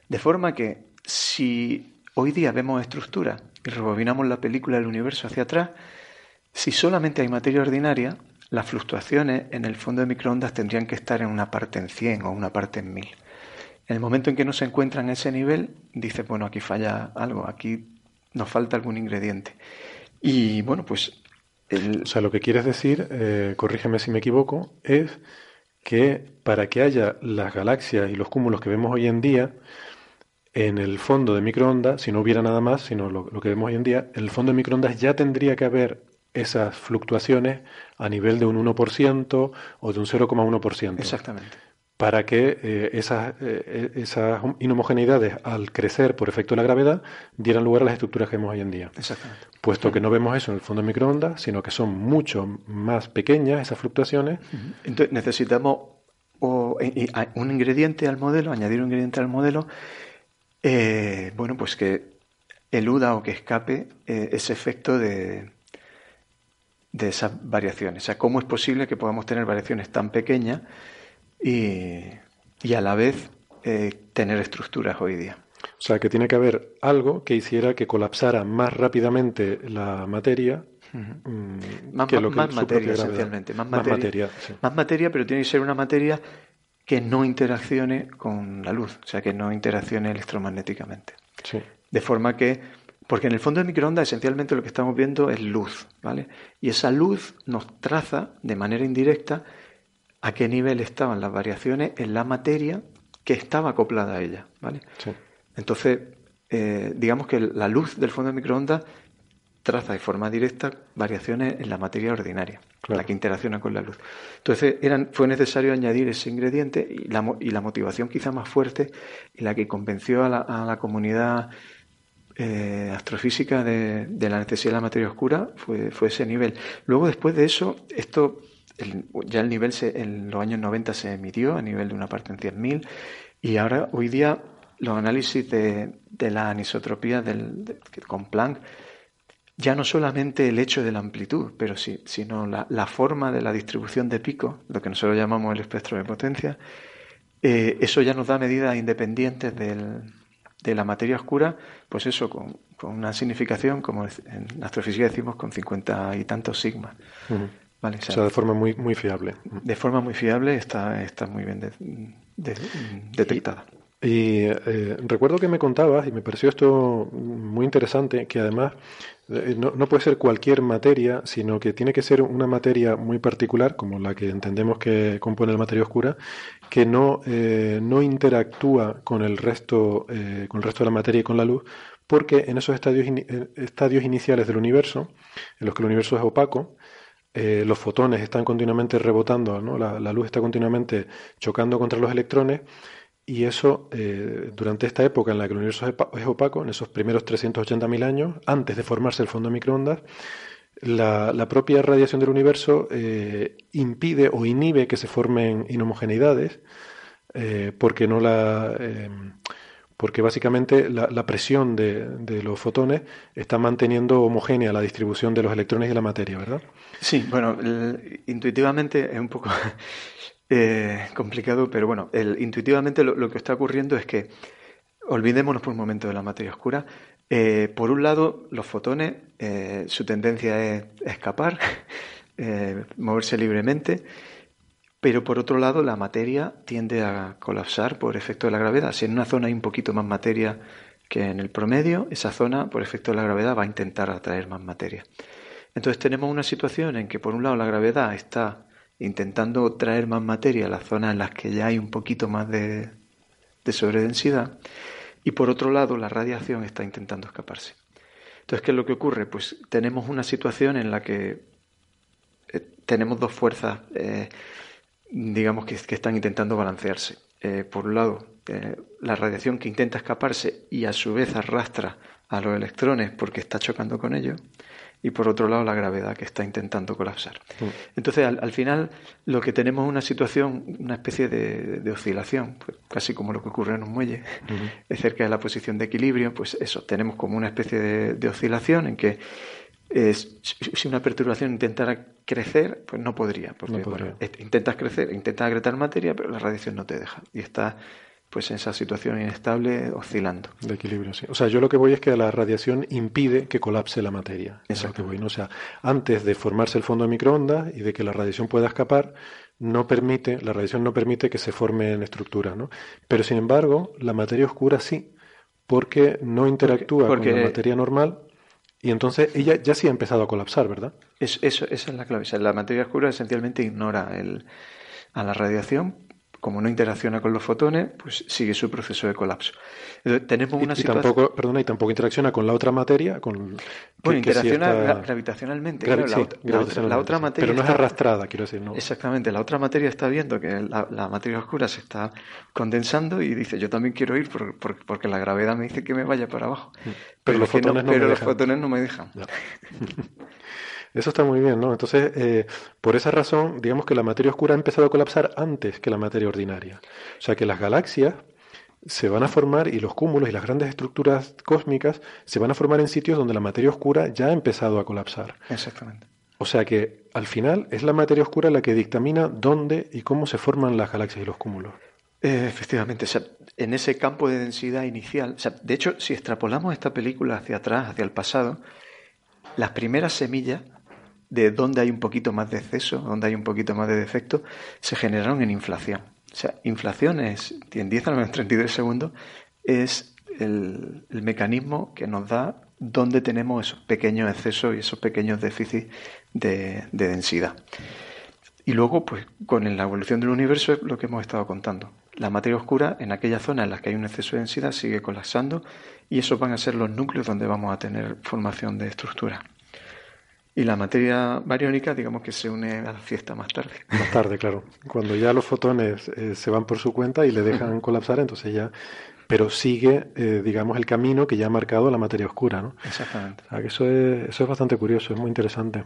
De forma que si hoy día vemos estructuras y rebobinamos la película del universo hacia atrás, si solamente hay materia ordinaria, las fluctuaciones en el fondo de microondas tendrían que estar en una parte en 100 o una parte en 1000. En el momento en que no se encuentra en ese nivel, dice, bueno, aquí falla algo, aquí nos falta algún ingrediente. Y bueno, pues... O sea, lo que quieres decir, eh, corrígeme si me equivoco, es que para que haya las galaxias y los cúmulos que vemos hoy en día, en el fondo de microondas, si no hubiera nada más, sino lo, que vemos hoy en día, en el fondo de microondas ya tendría que haber esas fluctuaciones a nivel de un 1% o de un 0,1%. Exactamente para que eh, esas, eh, esas, inhomogeneidades, al crecer por efecto de la gravedad, dieran lugar a las estructuras que vemos hoy en día. Exactamente. Puesto que no vemos eso en el fondo de microondas, sino que son mucho más pequeñas esas fluctuaciones. Entonces necesitamos un ingrediente al modelo, añadir un ingrediente al modelo, eh, bueno, pues que eluda o que escape ese efecto de, de esas variaciones. O sea, ¿cómo es posible que podamos tener variaciones tan pequeñas? Y, a la vez eh, tener estructuras hoy día. O sea, que tiene que haber algo que hiciera que colapsara más rápidamente la materia. Mm, más, materia, esencialmente. Más, materia, más materia, pero tiene que ser una materia que no interaccione con la luz, o sea, que no interaccione electromagnéticamente. De forma que, porque en el fondo de microondas esencialmente lo que estamos viendo es luz, ¿vale? Y esa luz nos traza de manera indirecta a qué nivel estaban las variaciones en la materia que estaba acoplada a ella. ¿vale? Entonces, eh, digamos que la luz del fondo de microondas traza de forma directa variaciones en la materia ordinaria, la que interacciona con la luz. Entonces eran, fue necesario añadir ese ingrediente y la, y la motivación quizá más fuerte y la que convenció a la, comunidad eh, astrofísica de, de, la necesidad de la materia oscura fue, fue ese nivel. Luego, después de eso, esto ya el nivel en los años 90 se emitió a nivel de una parte en 100.000 y ahora hoy día los análisis de, la anisotropía del, con Planck ya no solamente el hecho de la amplitud, pero sí, sino la, forma de la distribución de pico, lo que nosotros llamamos el espectro de potencia, eh, eso ya nos da medidas independientes de la materia oscura, pues eso, con, una significación, como en astrofísica decimos, con 50 y tantos sigmas. Vale, o, sea, de forma muy, muy fiable. De forma muy fiable está, está muy bien detectada. Y, eh, recuerdo que me contabas, y me pareció esto muy interesante, que además eh, no, no, puede ser cualquier materia, sino que tiene que ser una materia muy particular, como la que entendemos que compone la materia oscura, que no, eh, no interactúa con el, resto, con el resto de la materia y con la luz, porque en esos estadios, estadios iniciales del universo, en los que el universo es opaco, eh, los fotones están continuamente rebotando, ¿no? la, luz está continuamente chocando contra los electrones y eso eh, durante esta época en la que el universo es opaco, en esos primeros 380.000 años, antes de formarse el fondo de microondas, la, propia radiación del universo eh, impide o inhibe que se formen inhomogeneidades porque no la porque básicamente la, presión de, los fotones está manteniendo homogénea la distribución de los electrones y la materia, ¿verdad? Sí, bueno, intuitivamente es un poco eh, complicado, pero bueno, intuitivamente lo, que está ocurriendo es que, olvidémonos por un momento de la materia oscura, eh, por un lado, los fotones, eh, su tendencia es escapar, moverse libremente, pero por otro lado, la materia tiende a colapsar por efecto de la gravedad. Si en una zona hay un poquito más materia que en el promedio, esa zona, por efecto de la gravedad, va a intentar atraer más materia. Entonces tenemos una situación en que, por un lado, la gravedad está intentando traer más materia a las zonas en las que ya hay un poquito más de, de sobredensidad y por otro lado la radiación está intentando escaparse. Entonces, ¿qué es lo que ocurre? Pues tenemos una situación en la que eh, tenemos dos fuerzas, eh, digamos, que, están intentando balancearse. Eh, por un lado, la radiación que intenta escaparse y a su vez arrastra a los electrones porque está chocando con ellos y por otro lado la gravedad que está intentando colapsar. Mm. Entonces, al, final, lo que tenemos es una situación, una especie de, oscilación, pues, casi como lo que ocurre en un muelle, cerca de la posición de equilibrio, pues eso, tenemos como una especie de, oscilación en que si una perturbación intentara crecer, pues no podría, porque intentas crecer, intentas agretar materia, pero la radiación no te deja y está pues en esa situación inestable oscilando. De equilibrio, sí. O sea, yo lo que voy es que la radiación impide que colapse la materia. Es lo que voy, ¿no? O sea, antes de formarse el fondo de microondas y de que la radiación pueda escapar, no permite, la radiación no permite que se forme en estructura, ¿no? Pero sin embargo, la materia oscura sí, porque no interactúa con la materia normal y entonces ella ya sí ha empezado a colapsar, ¿verdad? eso, esa es la clave. la materia oscura esencialmente ignora el, a la radiación como no interacciona con los fotones, pues sigue su proceso de colapso. tenemos una y, tampoco, perdona, y tampoco interacciona con la otra materia, con bueno, interacciona gravitacionalmente. la, otra materia pero no es arrastrada, quiero decir, ¿no? Exactamente, la otra materia está viendo que la, materia oscura se está condensando y dice, yo también quiero ir porque la gravedad me dice que me vaya para abajo. Mm. Pero, los, fotones, no, pero los fotones no me dejan. Eso está muy bien, ¿no? Entonces, eh, por esa razón, digamos que la materia oscura ha empezado a colapsar antes que la materia ordinaria. O sea que las galaxias se van a formar y los cúmulos y las grandes estructuras cósmicas se van a formar en sitios donde la materia oscura ya ha empezado a colapsar. Exactamente. O sea que al final es la materia oscura la que dictamina dónde y cómo se forman las galaxias y los cúmulos. Eh, efectivamente, o sea, en ese campo de densidad inicial, o sea, de hecho, si extrapolamos esta película hacia atrás, hacia el pasado, las primeras semillas de donde hay un poquito más de exceso, donde hay un poquito más de defecto, se generaron en inflación. O sea, inflación es, en 10 a menos 32 segundos, es el, mecanismo que nos da dónde tenemos esos pequeños excesos y esos pequeños déficits de, densidad. Y luego, pues con la evolución del universo es lo que hemos estado contando. La materia oscura, en aquellas zonas en las que hay un exceso de densidad, sigue colapsando y esos van a ser los núcleos donde vamos a tener formación de estructura. Y la materia bariónica, digamos que se une a la fiesta más tarde. Más tarde, claro. Cuando ya los fotones eh, se van por su cuenta y le dejan colapsar, entonces ya. Pero sigue, eh, digamos, el camino que ya ha marcado la materia oscura, ¿no? Exactamente. que eso, es, eso es bastante curioso, es muy interesante.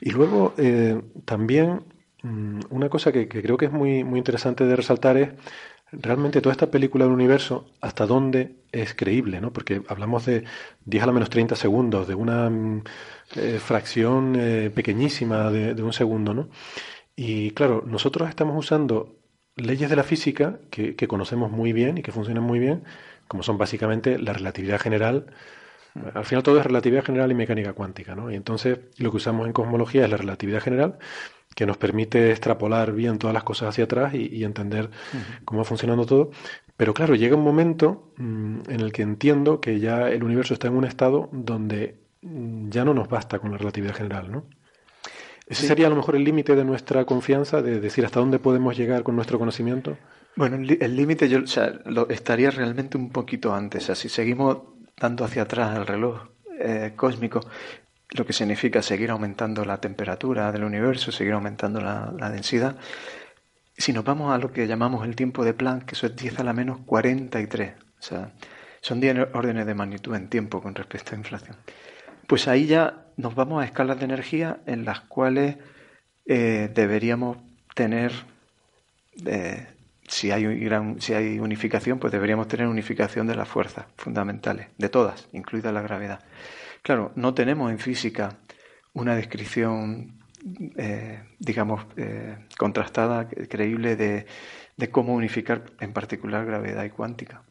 Y luego, eh, también, mm, una cosa que, que, creo que es muy, muy interesante de resaltar es realmente toda esta película del universo, hasta dónde es creíble, ¿no? Porque hablamos de 10 a la menos 30 segundos, de una mm, eh, fracción eh, pequeñísima de, un segundo, ¿no? Y claro, nosotros estamos usando leyes de la física que, conocemos muy bien y que funcionan muy bien, como son básicamente la relatividad general. Al final todo es relatividad general y mecánica cuántica, ¿no? Y entonces lo que usamos en cosmología es la relatividad general, que nos permite extrapolar bien todas las cosas hacia atrás y, entender cómo va funcionando todo. Pero claro, llega un momento mm, en el que entiendo que ya el universo está en un estado donde mm, ya no nos basta con la relatividad general, ¿no? Ese sería a lo mejor el límite de nuestra confianza, de decir hasta dónde podemos llegar con nuestro conocimiento. Bueno, el límite yo o sea, lo estaría realmente un poquito antes. O sea, si seguimos dando hacia atrás el reloj eh, cósmico, lo que significa seguir aumentando la temperatura del universo, seguir aumentando la, densidad. Si nos vamos a lo que llamamos el tiempo de Planck, que eso es 10 a la menos 43, o sea, son 10 órdenes de magnitud en tiempo con respecto a inflación. Pues ahí ya nos vamos a escalas de energía en las cuales eh, deberíamos tener, eh, si, hay gran, si hay unificación, pues deberíamos tener unificación de las fuerzas fundamentales, de todas, incluida la gravedad. Claro, no tenemos en física una descripción, eh, digamos, eh, contrastada, creíble de, cómo unificar en particular gravedad y cuántica.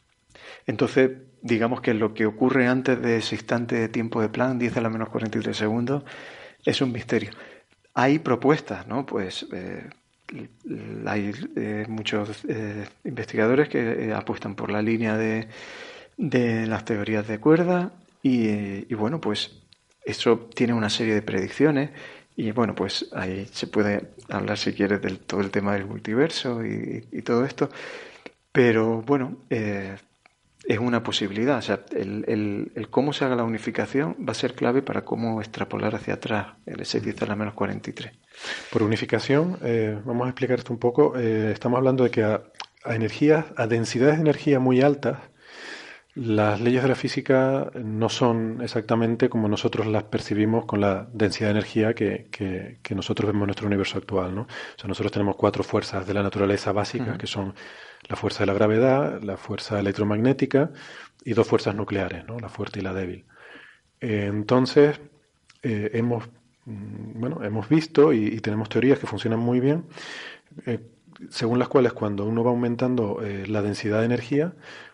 Entonces, digamos que lo que ocurre antes de ese instante de tiempo de plan, 10 a la menos 43 segundos, es un misterio. Hay propuestas, ¿no? Pues eh, hay muchos investigadores que apuestan por la línea de, de las teorías de cuerda, y, bueno, pues eso tiene una serie de predicciones y bueno, pues ahí se puede hablar si quieres del todo el tema del multiverso y, todo esto. Pero bueno, eh, es una posibilidad. O sea, el, el, cómo se haga la unificación va a ser clave para cómo extrapolar hacia atrás el S10 a la menos 43. Por unificación, eh, vamos a explicar esto un poco. Eh, estamos hablando de que a, a energías, a densidades de energía muy altas, las leyes de la física no son exactamente como nosotros las percibimos con la densidad de energía que, que, nosotros vemos en nuestro universo actual. ¿no? O sea, nosotros tenemos cuatro fuerzas de la naturaleza básicas, que son la fuerza de la gravedad, la fuerza electromagnética y dos fuerzas nucleares, ¿no? la fuerte y la débil. Eh, entonces, eh, hemos, mm, bueno, hemos visto y, tenemos teorías que funcionan muy bien, eh, según las cuales cuando uno va aumentando la densidad de energía,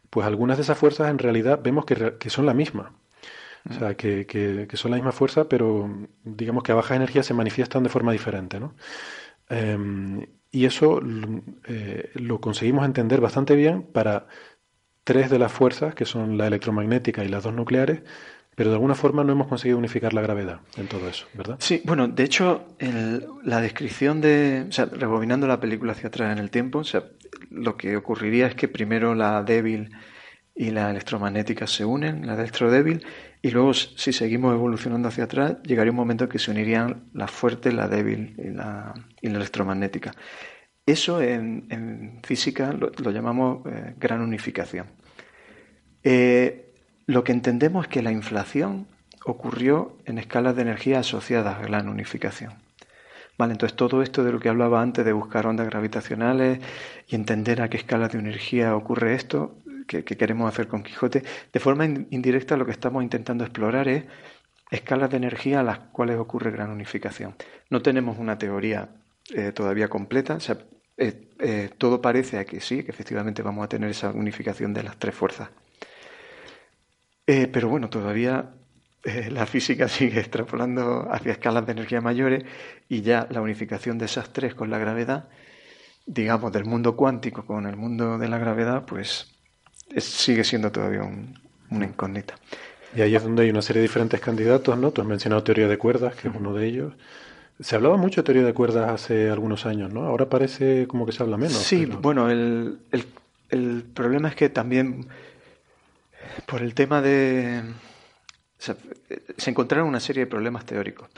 pues algunas de esas fuerzas en realidad vemos que, son la misma. O sea, que, que, son la misma fuerza, pero digamos que a baja energía se manifiestan de forma diferente. ¿no? Em, y eso eh, lo conseguimos entender bastante bien para tres de las fuerzas, que son la electromagnética y las dos nucleares, pero de alguna forma no hemos conseguido unificar la gravedad en todo eso, ¿verdad? Sí, bueno, de hecho, la descripción de, o sea, rebobinando la película hacia atrás en el tiempo, o sea, lo que ocurriría es que primero la débil y la electromagnética se unen, la electrodébil, y luego si seguimos evolucionando hacia atrás, llegaría un momento en que se unirían la fuerte, la débil y la, electromagnética. Eso en, física lo, llamamos eh, gran unificación. Eh, lo que entendemos es que la inflación ocurrió en escalas de energía asociadas a la unificación. Vale, entonces todo esto de lo que hablaba antes de buscar ondas gravitacionales y entender a qué escala de energía ocurre esto, que, queremos hacer con Quijote, de forma indirecta lo que estamos intentando explorar es escalas de energía a las cuales ocurre gran unificación. No tenemos una teoría eh, todavía completa, eh, eh, todo parece a que sí, que efectivamente vamos a tener esa unificación de las tres fuerzas. Pero bueno, todavía eh, la física sigue extrapolando hacia escalas de energía mayores y ya la unificación de esas tres con la gravedad, digamos, del mundo cuántico con el mundo de la gravedad, pues sigue siendo todavía una incógnita. Y ahí es donde hay una serie de diferentes candidatos, ¿no? Tú has mencionado teoría de cuerdas, que es uno de ellos. Se hablaba mucho de teoría de cuerdas hace algunos años, ¿no? Ahora parece como que se habla menos. Sí, bueno, el, el problema es que también por el tema de... se encontraron una serie de problemas teóricos.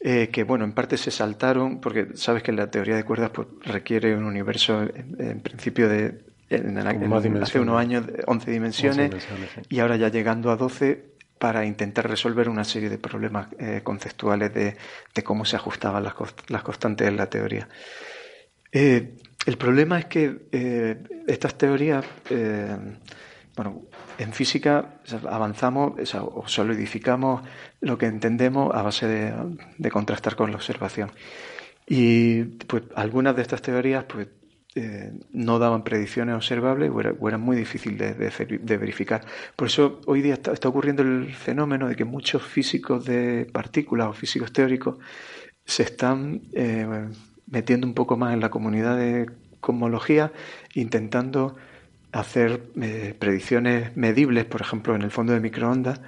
Eh, que bueno, en parte se saltaron, porque sabes que la teoría de cuerdas pues, requiere un universo en, principio de en, hace unos años 11 dimensiones, y ahora ya llegando a 12 para intentar resolver una serie de problemas eh, conceptuales de, cómo se ajustaban las, las constantes en la teoría. Eh, el problema es que estas teorías, bueno, en física avanzamos o solidificamos lo que entendemos a base de, contrastar con la observación. Y pues algunas de estas teorías pues, eh, no daban predicciones observables o, eran muy difíciles de, verificar. Por eso hoy día está, ocurriendo el fenómeno de que muchos físicos de partículas o físicos teóricos se están eh, metiendo un poco más en la comunidad de cosmología, intentando hacer eh, predicciones medibles, por ejemplo, en el fondo de microondas,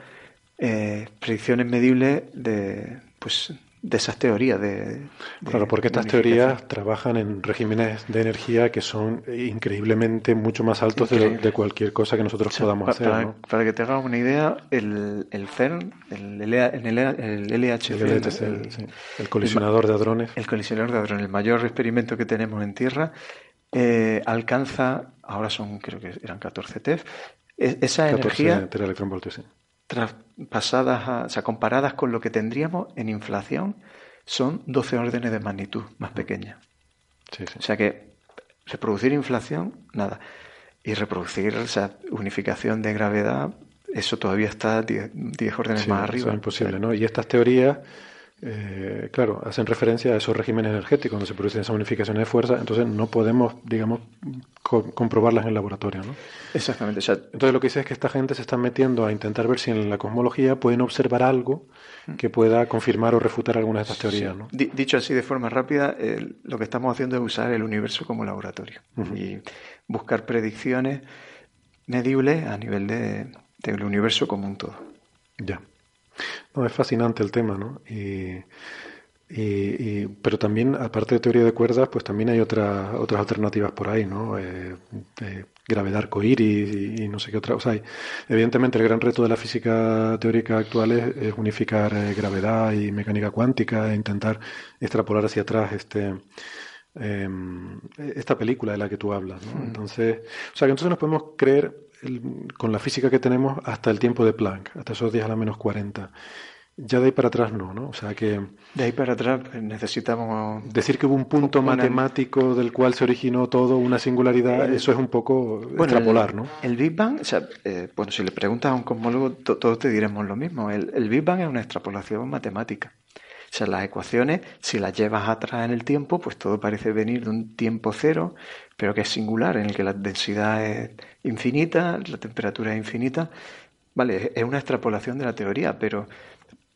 eh, predicciones medibles de, pues, de esas teorías. De, claro, porque estas teorías trabajan en regímenes de energía que son increíblemente mucho más altos de, cualquier cosa que nosotros podamos hacer. Para, que te hagas una idea, el, el CERN, el, el, el LHC, el, colisionador de hadrones. El colisionador de hadrones, el mayor experimento que tenemos en Tierra, eh, alcanza, ahora son, creo que eran 14 TeF, e, esa energía traspasadas, o sea, comparadas con lo que tendríamos en inflación, son 12 órdenes de magnitud más pequeñas. O sea que reproducir inflación, nada. Y reproducir esa unificación de gravedad, eso todavía está 10 órdenes más arriba. es imposible, ¿no? Y estas teorías eh, claro, hacen referencia a esos regímenes energéticos donde se producen esas unificaciones de fuerza, entonces no podemos, digamos, comprobarlas en el laboratorio. ¿no? Exactamente. entonces lo que dice es que esta gente se está metiendo a intentar ver si en la cosmología pueden observar algo que pueda confirmar o refutar algunas de estas teorías. ¿no? Dicho así de forma rápida, lo que estamos haciendo es usar el universo como laboratorio y buscar predicciones medibles a nivel de, del universo como un todo. Ya. No, es fascinante el tema, ¿no? Y Y, pero también, aparte de teoría de cuerdas, pues también hay otras otras alternativas por ahí, ¿no? Eh, gravedad arcoíris y, y, no sé qué otra. O sea, evidentemente el gran reto de la física teórica actual es, unificar eh, gravedad y mecánica cuántica e intentar extrapolar hacia atrás este em, esta película de la que tú hablas, ¿no? Mm. Entonces, o sea, que entonces nos podemos creer con la física que tenemos hasta el tiempo de Planck, hasta esos 10 a la menos 40. Ya de ahí para atrás no, ¿no? O sea que... De ahí para atrás necesitamos... Decir que hubo un punto matemático del cual se originó todo, una singularidad, eso es un poco extrapolar, ¿no? El Big Bang, o sea, eh, bueno, si le preguntas a un cosmólogo, todos te diremos lo mismo. El, el Big Bang es una extrapolación matemática. O sea, las ecuaciones, si las llevas atrás en el tiempo, pues todo parece venir de un tiempo cero, pero que es singular, en el que la densidad es infinita, la temperatura es infinita. Vale, es una extrapolación de la teoría, pero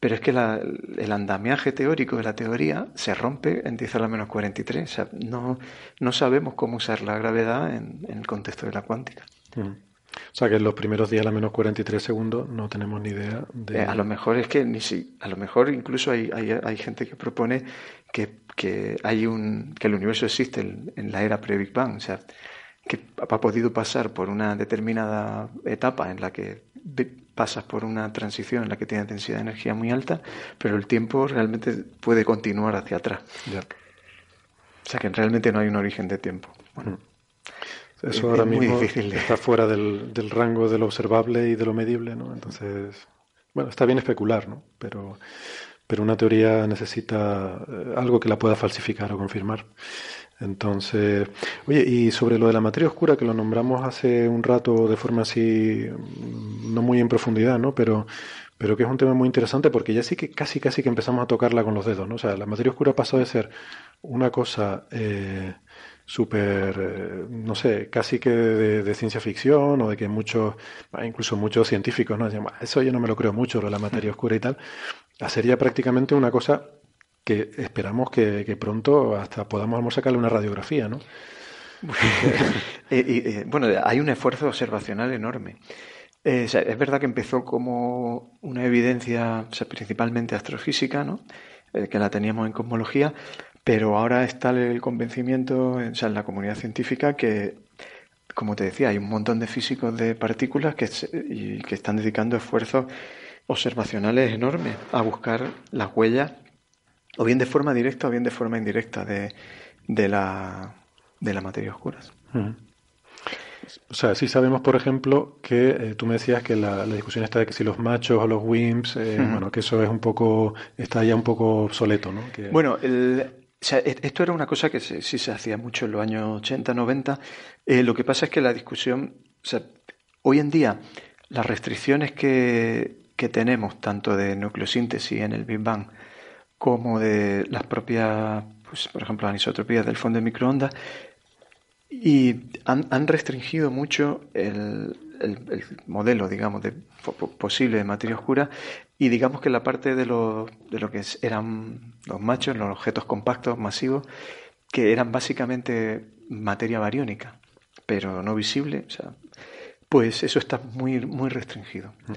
pero es que el andamiaje teórico de la teoría se rompe en 10 a la menos 43. O sea, no, no sabemos cómo usar la gravedad en, el contexto de la cuántica. Mm. O sea, que en los primeros 10 a la menos 43 segundos no tenemos ni idea de... Eh, a lo mejor es que ni si, a lo mejor incluso hay, hay, gente que propone que, que, hay un, que el universo existe en, la era pre-Big Bang. O sea, que ha podido pasar por una determinada etapa en la que pasas por una transición en la que tienes densidad de energía muy alta, pero el tiempo realmente puede continuar hacia atrás. O sea que realmente no hay un origen de tiempo. Bueno, Eso ahora mismo está fuera del, del, rango de lo observable y de lo medible, ¿no? Entonces, bueno, está bien especular, ¿no? Pero, pero una teoría necesita eh, algo que la pueda falsificar o confirmar. Entonces, oye, y sobre lo de la materia oscura, que lo nombramos hace un rato de forma así, no muy en profundidad, ¿no? Pero, pero que es un tema muy interesante porque ya sí que casi, casi que empezamos a tocarla con los dedos, ¿no? O sea, la materia oscura pasó de ser una cosa eh, súper, eh, no sé, casi que de, ciencia ficción o de que muchos, incluso muchos científicos, ¿no? Eso yo no me lo creo mucho, lo de la materia oscura y tal, a ser ya prácticamente una cosa que esperamos que, pronto hasta podamos sacarle una radiografía, ¿no? Eh, eh, bueno, hay un esfuerzo observacional enorme. Es verdad que empezó como una evidencia principalmente astrofísica, ¿no? que la teníamos en cosmología, pero ahora está el convencimiento en la comunidad científica que, como te decía, hay un montón de físicos de partículas que, y que están dedicando esfuerzos observacionales enormes a buscar las huellas o bien de forma directa o bien de forma indirecta de, de, la, de la materia oscura. O sea, sí sabemos, por ejemplo, que eh, tú me decías que la, discusión está de que si los machos o los WIMPs, eh, bueno, que eso es un poco, está ya un poco obsoleto, ¿no? Bueno, e, esto era una cosa que sí se hacía mucho en los años 80, 90. Eh, lo que pasa es que la discusión, hoy en día, las restricciones que, que tenemos, tanto de nucleosíntesis en el Big Bang, como de las propias, pues, por ejemplo, anisotropías del fondo de microondas, y han, restringido mucho el, modelo, digamos, de, posible de materia oscura, y digamos que la parte de lo, de lo que eran los machos, los objetos compactos, masivos, que eran básicamente materia bariónica, pero no visible, o sea, pues eso está muy, muy restringido. Mm.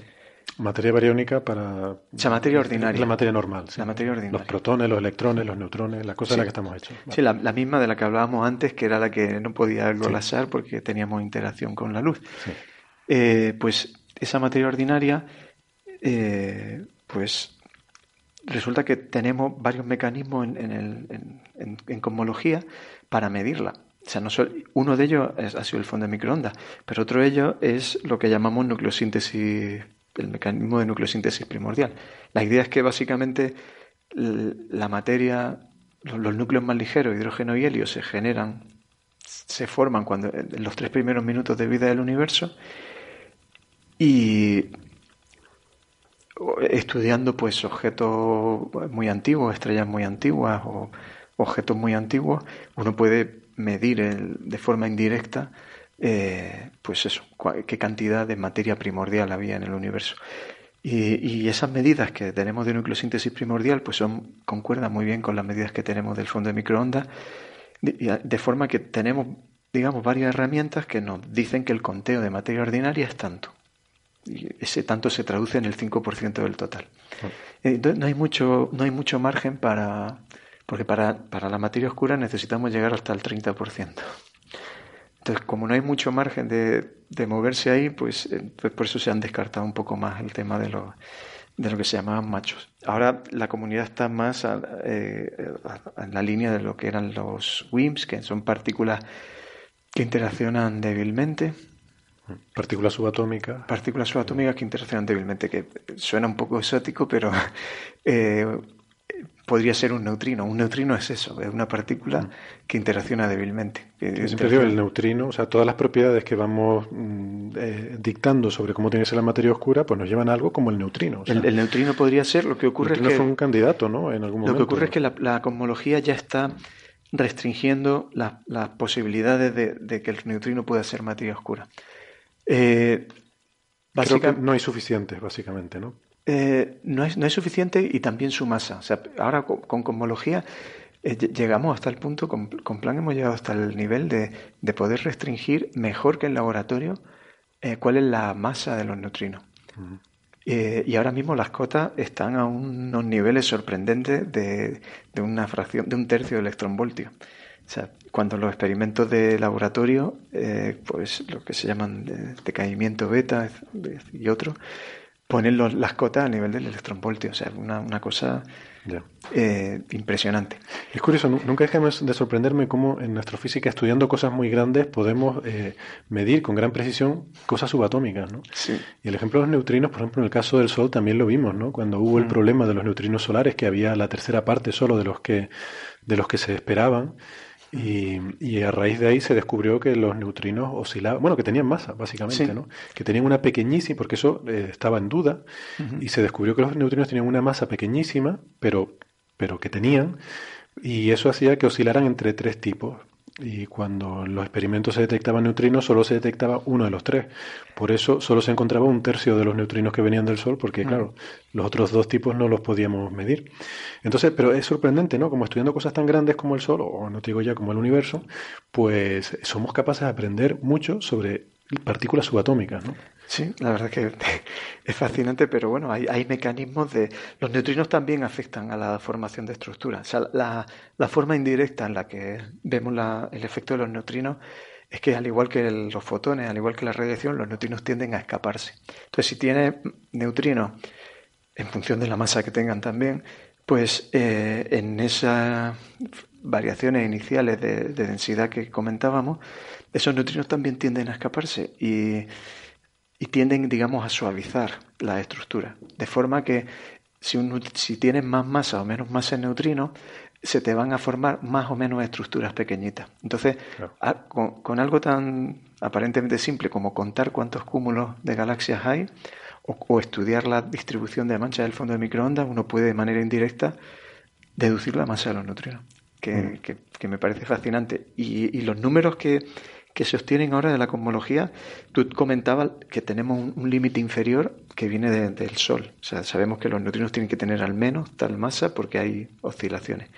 Materia bariónica para... O sea, materia ordinaria. La materia normal. La materia ordinaria. Los protones, los electrones, los neutrones, la cosa de la que estamos hechos. Sí, la, misma de la que hablábamos antes, que era la que no podía colapsar porque teníamos interacción con la luz. Eh, pues esa materia ordinaria, eh, pues resulta que tenemos varios mecanismos en, en, en, cosmología para medirla. O sea, no solo, uno de ellos ha sido el fondo de microondas, pero otro de ellos es lo que llamamos nucleosíntesis el mecanismo de nucleosíntesis primordial. La idea es que básicamente la materia, los núcleos más ligeros, hidrógeno y helio, se generan, se forman cuando, en los tres primeros minutos de vida del universo y estudiando pues objetos muy antiguos, estrellas muy antiguas o objetos muy antiguos, uno puede medir de forma indirecta eh, pues eso, qué cantidad de materia primordial había en el universo. Y, esas medidas que tenemos de nucleosíntesis primordial, pues son, concuerdan muy bien con las medidas que tenemos del fondo de microondas, de, forma que tenemos, digamos, varias herramientas que nos dicen que el conteo de materia ordinaria es tanto. Y ese tanto se traduce en el 5% del total. Entonces no hay mucho, no hay mucho margen para, porque para, para la materia oscura necesitamos llegar hasta el 30%. Entonces, como no hay mucho margen de, de moverse ahí, pues, eh, pues, por eso se han descartado un poco más el tema de, lo, de lo que se llamaban machos. Ahora la comunidad está más eh, en la línea de lo que eran los WIMPs, que son partículas que interaccionan débilmente. Partículas subatómicas. Partículas subatómicas que interaccionan débilmente, que suena un poco exótico, pero eh, podría ser un neutrino. Un neutrino es eso, es una partícula mm. que interacciona débilmente. siempre digo el neutrino, o sea, todas las propiedades que vamos mm, eh, dictando sobre cómo tiene que ser la materia oscura, pues nos llevan a algo como el neutrino. el, neutrino podría ser, lo que ocurre es que... fue un candidato, ¿no? En algún momento. Lo que ocurre es que la, cosmología ya está restringiendo las posibilidades de, que el neutrino pueda ser materia oscura. Eh, no hay suficientes, básicamente, ¿no? Eh, no, es, no es suficiente y también su masa. O sea, ahora con, cosmología eh, llegamos hasta el punto, con, con, Plan hemos llegado hasta el nivel de, de poder restringir mejor que en laboratorio eh, cuál es la masa de los neutrinos. y ahora mismo las cotas están a unos niveles sorprendentes de, de, una fracción, de un tercio de electronvoltio. O sea, cuando los experimentos de laboratorio, pues lo que se llaman decaimiento beta y otros, ponen las cotas a nivel del electronvoltio. O sea, una, una cosa eh, impresionante. Es curioso, nunca dejemos de sorprenderme cómo en nuestra física, estudiando cosas muy grandes, podemos eh, medir con gran precisión cosas subatómicas. ¿no? Sí. Y el ejemplo de los neutrinos, por ejemplo, en el caso del Sol también lo vimos, ¿no? cuando hubo el mm. problema de los neutrinos solares, que había la tercera parte solo de los que, de los que se esperaban. Y, a raíz de ahí se descubrió que los neutrinos oscilaban, bueno, que tenían masa, básicamente, ¿no? Que tenían una pequeñísima, porque eso eh, estaba en duda, y se descubrió que los neutrinos tenían una masa pequeñísima, pero, pero que tenían, y eso hacía que oscilaran entre tres tipos. Y cuando en los experimentos se detectaban neutrinos, solo se detectaba uno de los tres. Por eso solo se encontraba un tercio de los neutrinos que venían del Sol, porque, claro, los otros dos tipos no los podíamos medir. Entonces, pero es sorprendente, ¿no? Como estudiando cosas tan grandes como el Sol, o no te digo ya como el universo, pues somos capaces de aprender mucho sobre partículas subatómicas, ¿no? Sí, la verdad es que es fascinante, pero bueno, hay, hay, mecanismos de... Los neutrinos también afectan a la formación de estructuras. O sea, la, la forma indirecta en la que vemos la, el efecto de los neutrinos es que al igual que los fotones, al igual que la radiación, los neutrinos tienden a escaparse. Entonces, si tiene neutrinos, en función de la masa que tengan también, pues eh, en esas variaciones iniciales de, de densidad que comentábamos, esos neutrinos también tienden a escaparse y y tienden, digamos, a suavizar la estructura. De forma que si, si tienes más masa o menos masa en neutrinos, se te van a formar más o menos estructuras pequeñitas. Entonces, con, algo tan aparentemente simple como contar cuántos cúmulos de galaxias hay o, estudiar la distribución de manchas del fondo de microondas, uno puede de manera indirecta deducir la masa de los neutrinos, que, mm. que, me parece fascinante. y los números que, que se obtienen ahora de la cosmología, tú comentabas que tenemos un, límite inferior que viene del Sol. O sea, sabemos que los neutrinos tienen que tener al menos tal masa porque hay oscilaciones.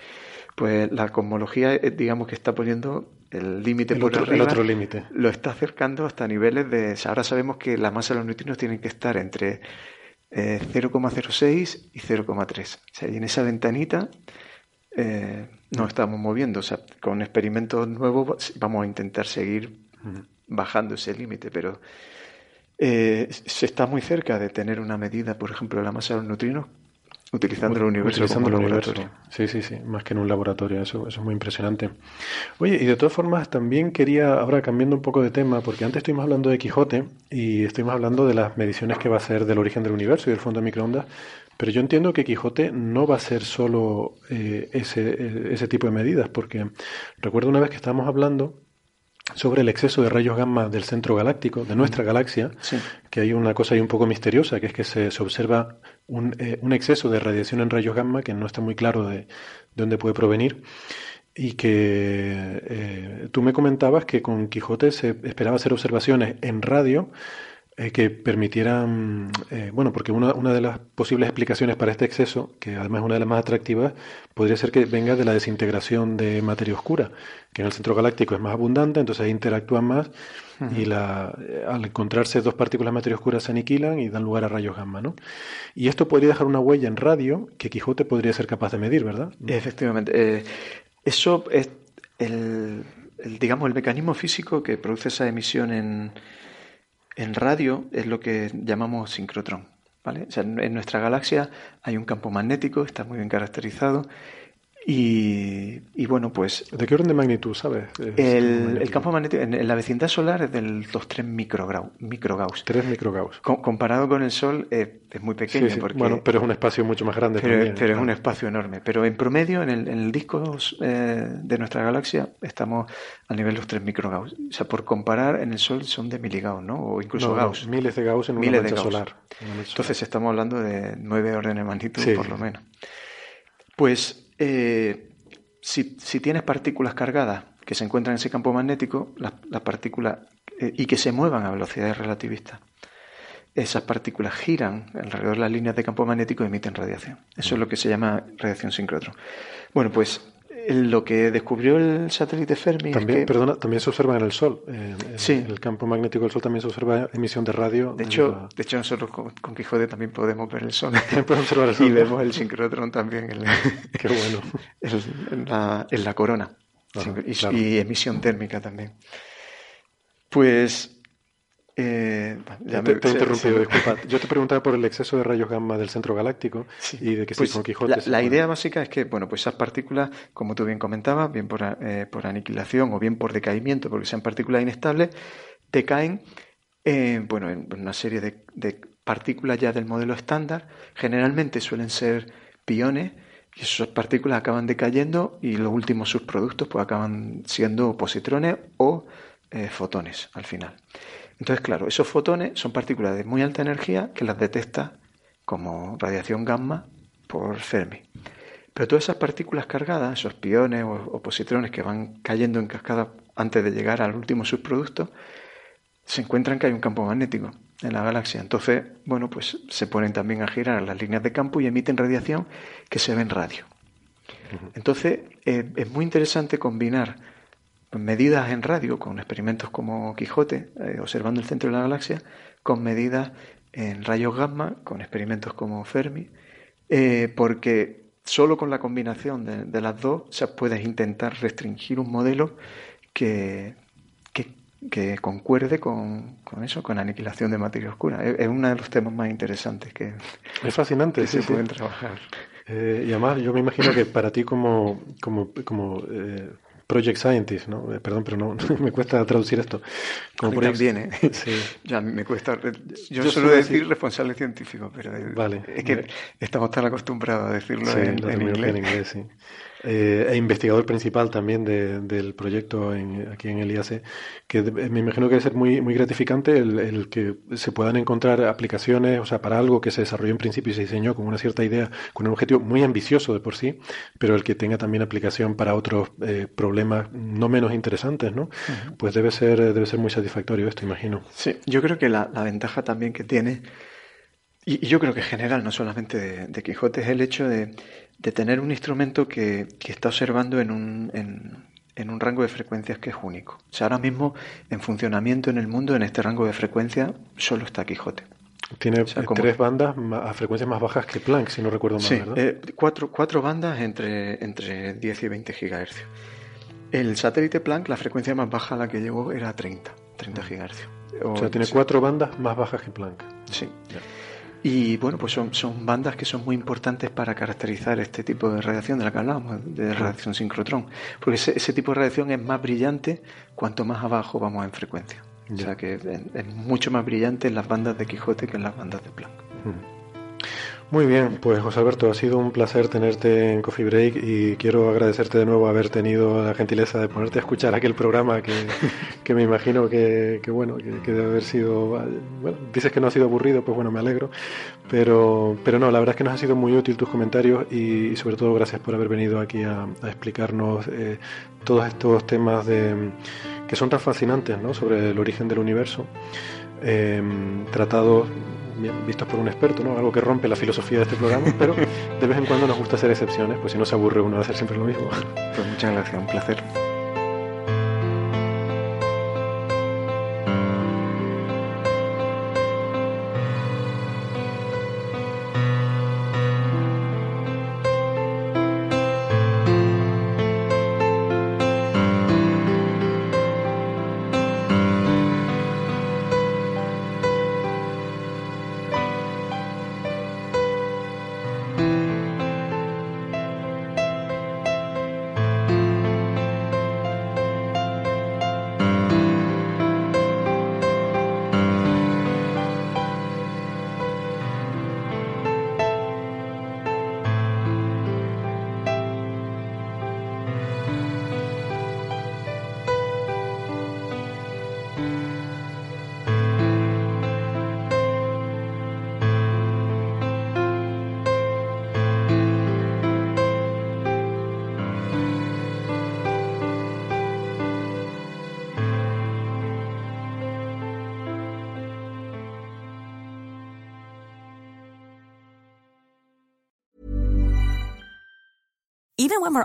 Pues la cosmología, eh, digamos que está poniendo el límite por otro, arriba, el otro límite. Lo está acercando hasta niveles de... ahora sabemos que la masa de los neutrinos tiene que estar entre 0,06 eh, y 0,3. O sea, y en esa ventanita eh, nos estamos moviendo. O sea, con experimentos nuevos vamos a intentar seguir bajando ese límite, pero eh, se está muy cerca de tener una medida, por ejemplo, de la masa de los neutrinos utilizando el universo como laboratorio. Sí, sí, sí, más que en un laboratorio, eso, eso es muy impresionante. Oye, y de todas formas también quería, ahora cambiando un poco de tema, porque antes estuvimos hablando de Quijote y estuvimos hablando de las mediciones que va a hacer del origen del universo y del fondo de microondas, pero yo entiendo que Quijote no va a ser solo eh, ese, ese tipo de medidas, porque recuerdo una vez que estábamos hablando sobre el exceso de rayos gamma del centro galáctico, de nuestra galaxia, que hay una cosa ahí un poco misteriosa, que es que se, observa un, eh, un, exceso de radiación en rayos gamma que no está muy claro de, dónde puede provenir. Y que eh, tú me comentabas que con Quijote se esperaba hacer observaciones en radio eh, que permitieran, eh, bueno, porque una, una, de las posibles explicaciones para este exceso, que además es una de las más atractivas, podría ser que venga de la desintegración de materia oscura, que en el centro galáctico es más abundante, entonces ahí interactúan más y la, eh, al encontrarse dos partículas de materia oscura se aniquilan y dan lugar a rayos gamma, ¿no? Y esto podría dejar una huella en radio que Quijote podría ser capaz de medir, ¿verdad? Efectivamente. eso es el, el, digamos, el mecanismo físico que produce esa emisión en en radio es lo que llamamos sincrotrón. ¿vale? en nuestra galaxia hay un campo magnético, está muy bien caracterizado, y, bueno, pues... ¿De qué orden de magnitud, sabes? El, campo magnético en, la vecindad solar es del 2-3 microgauss. 3 microgauss. comparado con el Sol es muy pequeño. Porque, bueno, pero es un espacio mucho más grande pero, también. Pero es un espacio enorme. Pero en promedio, en el, disco eh, de nuestra galaxia, estamos a nivel de los 3 microgauss. O sea, por comparar, en el Sol son de miligauss, ¿no? O incluso gauss. miles de gauss en una miles solar. Entonces estamos hablando de 9 órdenes de magnitud, por lo menos. Pues eh, si, tienes partículas cargadas que se encuentran en ese campo magnético, las, partículas eh, y que se muevan a velocidades relativistas, esas partículas giran alrededor de las líneas de campo magnético y emiten radiación. Eso es lo que se llama radiación sincrotrón. Bueno, pues lo que descubrió el satélite Fermi. También, perdona, también se observa en el Sol. En, sí. el campo magnético del Sol también se observa emisión de radio. De hecho, de hecho nosotros con, Quijote también podemos ver el Sol. observar el Sol. Y vemos el sincrotrón también en, Qué bueno. en, la, en la corona. y emisión térmica también. Pues eh, ya te, he interrumpido, disculpa. Yo te preguntaba por el exceso de rayos gamma del centro galáctico y de que pues con Quijote. La, idea básica es que, bueno, pues esas partículas, como tú bien comentabas, bien por, eh, por aniquilación o bien por decaimiento, porque sean partículas inestables, decaen bueno, en una serie de, de partículas ya del modelo estándar. Generalmente suelen ser piones y esas partículas acaban decayendo y los últimos subproductos pues acaban siendo positrones o eh, fotones al final. Entonces, claro, esos fotones son partículas de muy alta energía que las detecta como radiación gamma por Fermi. Pero todas esas partículas cargadas, esos piones o, positrones que van cayendo en cascada antes de llegar al último subproducto, se encuentran que hay un campo magnético en la galaxia. Entonces, bueno, pues se ponen también a girar las líneas de campo y emiten radiación que se ve en radio. Entonces, eh, es muy interesante combinar medidas en radio con experimentos como Quijote, eh, observando el centro de la galaxia, con medidas en rayos gamma, con experimentos como Fermi, eh, porque solo con la combinación de, las dos se puede intentar restringir un modelo que, que, concuerde con, eso, con aniquilación de materia oscura. Es, uno de los temas más interesantes que, es fascinante, se pueden trabajar. Eh, y además yo me imagino que para ti como, como, como Project Scientist, ¿no? Eh, perdón, pero no, me cuesta traducir esto. Como project... También, ¿eh? sí. Ya me cuesta. Yo, suelo decir, responsable científico, pero vale. es que estamos tan acostumbrados a decirlo en, inglés. En inglés sí eh, e investigador principal también del proyecto aquí en el IAC, que me imagino que debe ser muy, muy gratificante el, que se puedan encontrar aplicaciones, o sea, para algo que se desarrolló en principio y se diseñó con una cierta idea, con un objetivo muy ambicioso de por sí, pero el que tenga también aplicación para otros eh, problemas no menos interesantes, ¿no? Pues debe ser, debe ser muy satisfactorio esto, imagino. Sí, yo creo que la, ventaja también que tiene y, yo creo que en general, no solamente de Quijote, es el hecho de, de tener un instrumento que, está observando en un, en, un rango de frecuencias que es único. O sea, ahora mismo en funcionamiento en el mundo, en este rango de frecuencia, solo está Quijote. Tiene tres bandas a frecuencias más bajas que Planck, si no recuerdo mal, sí, eh, cuatro, cuatro, bandas entre, entre 10 y 20 GHz. El satélite Planck, la frecuencia más baja a la que llegó era 30, 30 GHz. O, sea, tiene cuatro bandas más bajas que Planck. Sí. Y bueno, pues son, son bandas que son muy importantes para caracterizar este tipo de radiación de la que hablábamos, de radiación sincrotrón. Porque ese, tipo de radiación es más brillante cuanto más abajo vamos en frecuencia. O sea que es, mucho más brillante en las bandas de Quijote que en las bandas de Planck. Muy bien, pues José Alberto, ha sido un placer tenerte en Coffee Break y quiero agradecerte de nuevo haber tenido la gentileza de ponerte a escuchar aquel programa que, que me imagino que, que bueno, que, debe haber sido, bueno, dices que no ha sido aburrido, pues bueno, me alegro, pero, pero no, la verdad es que nos ha sido muy útil tus comentarios y, sobre todo gracias por haber venido aquí a, explicarnos eh, todos estos temas de, que son tan fascinantes, ¿no? Sobre el origen del universo. Em, tratados vistos por un experto, ¿no? Algo que rompe la filosofía de este programa, pero de vez en cuando nos gusta hacer excepciones, pues si no se aburre uno de hacer siempre lo mismo. Pues muchas gracias, un placer.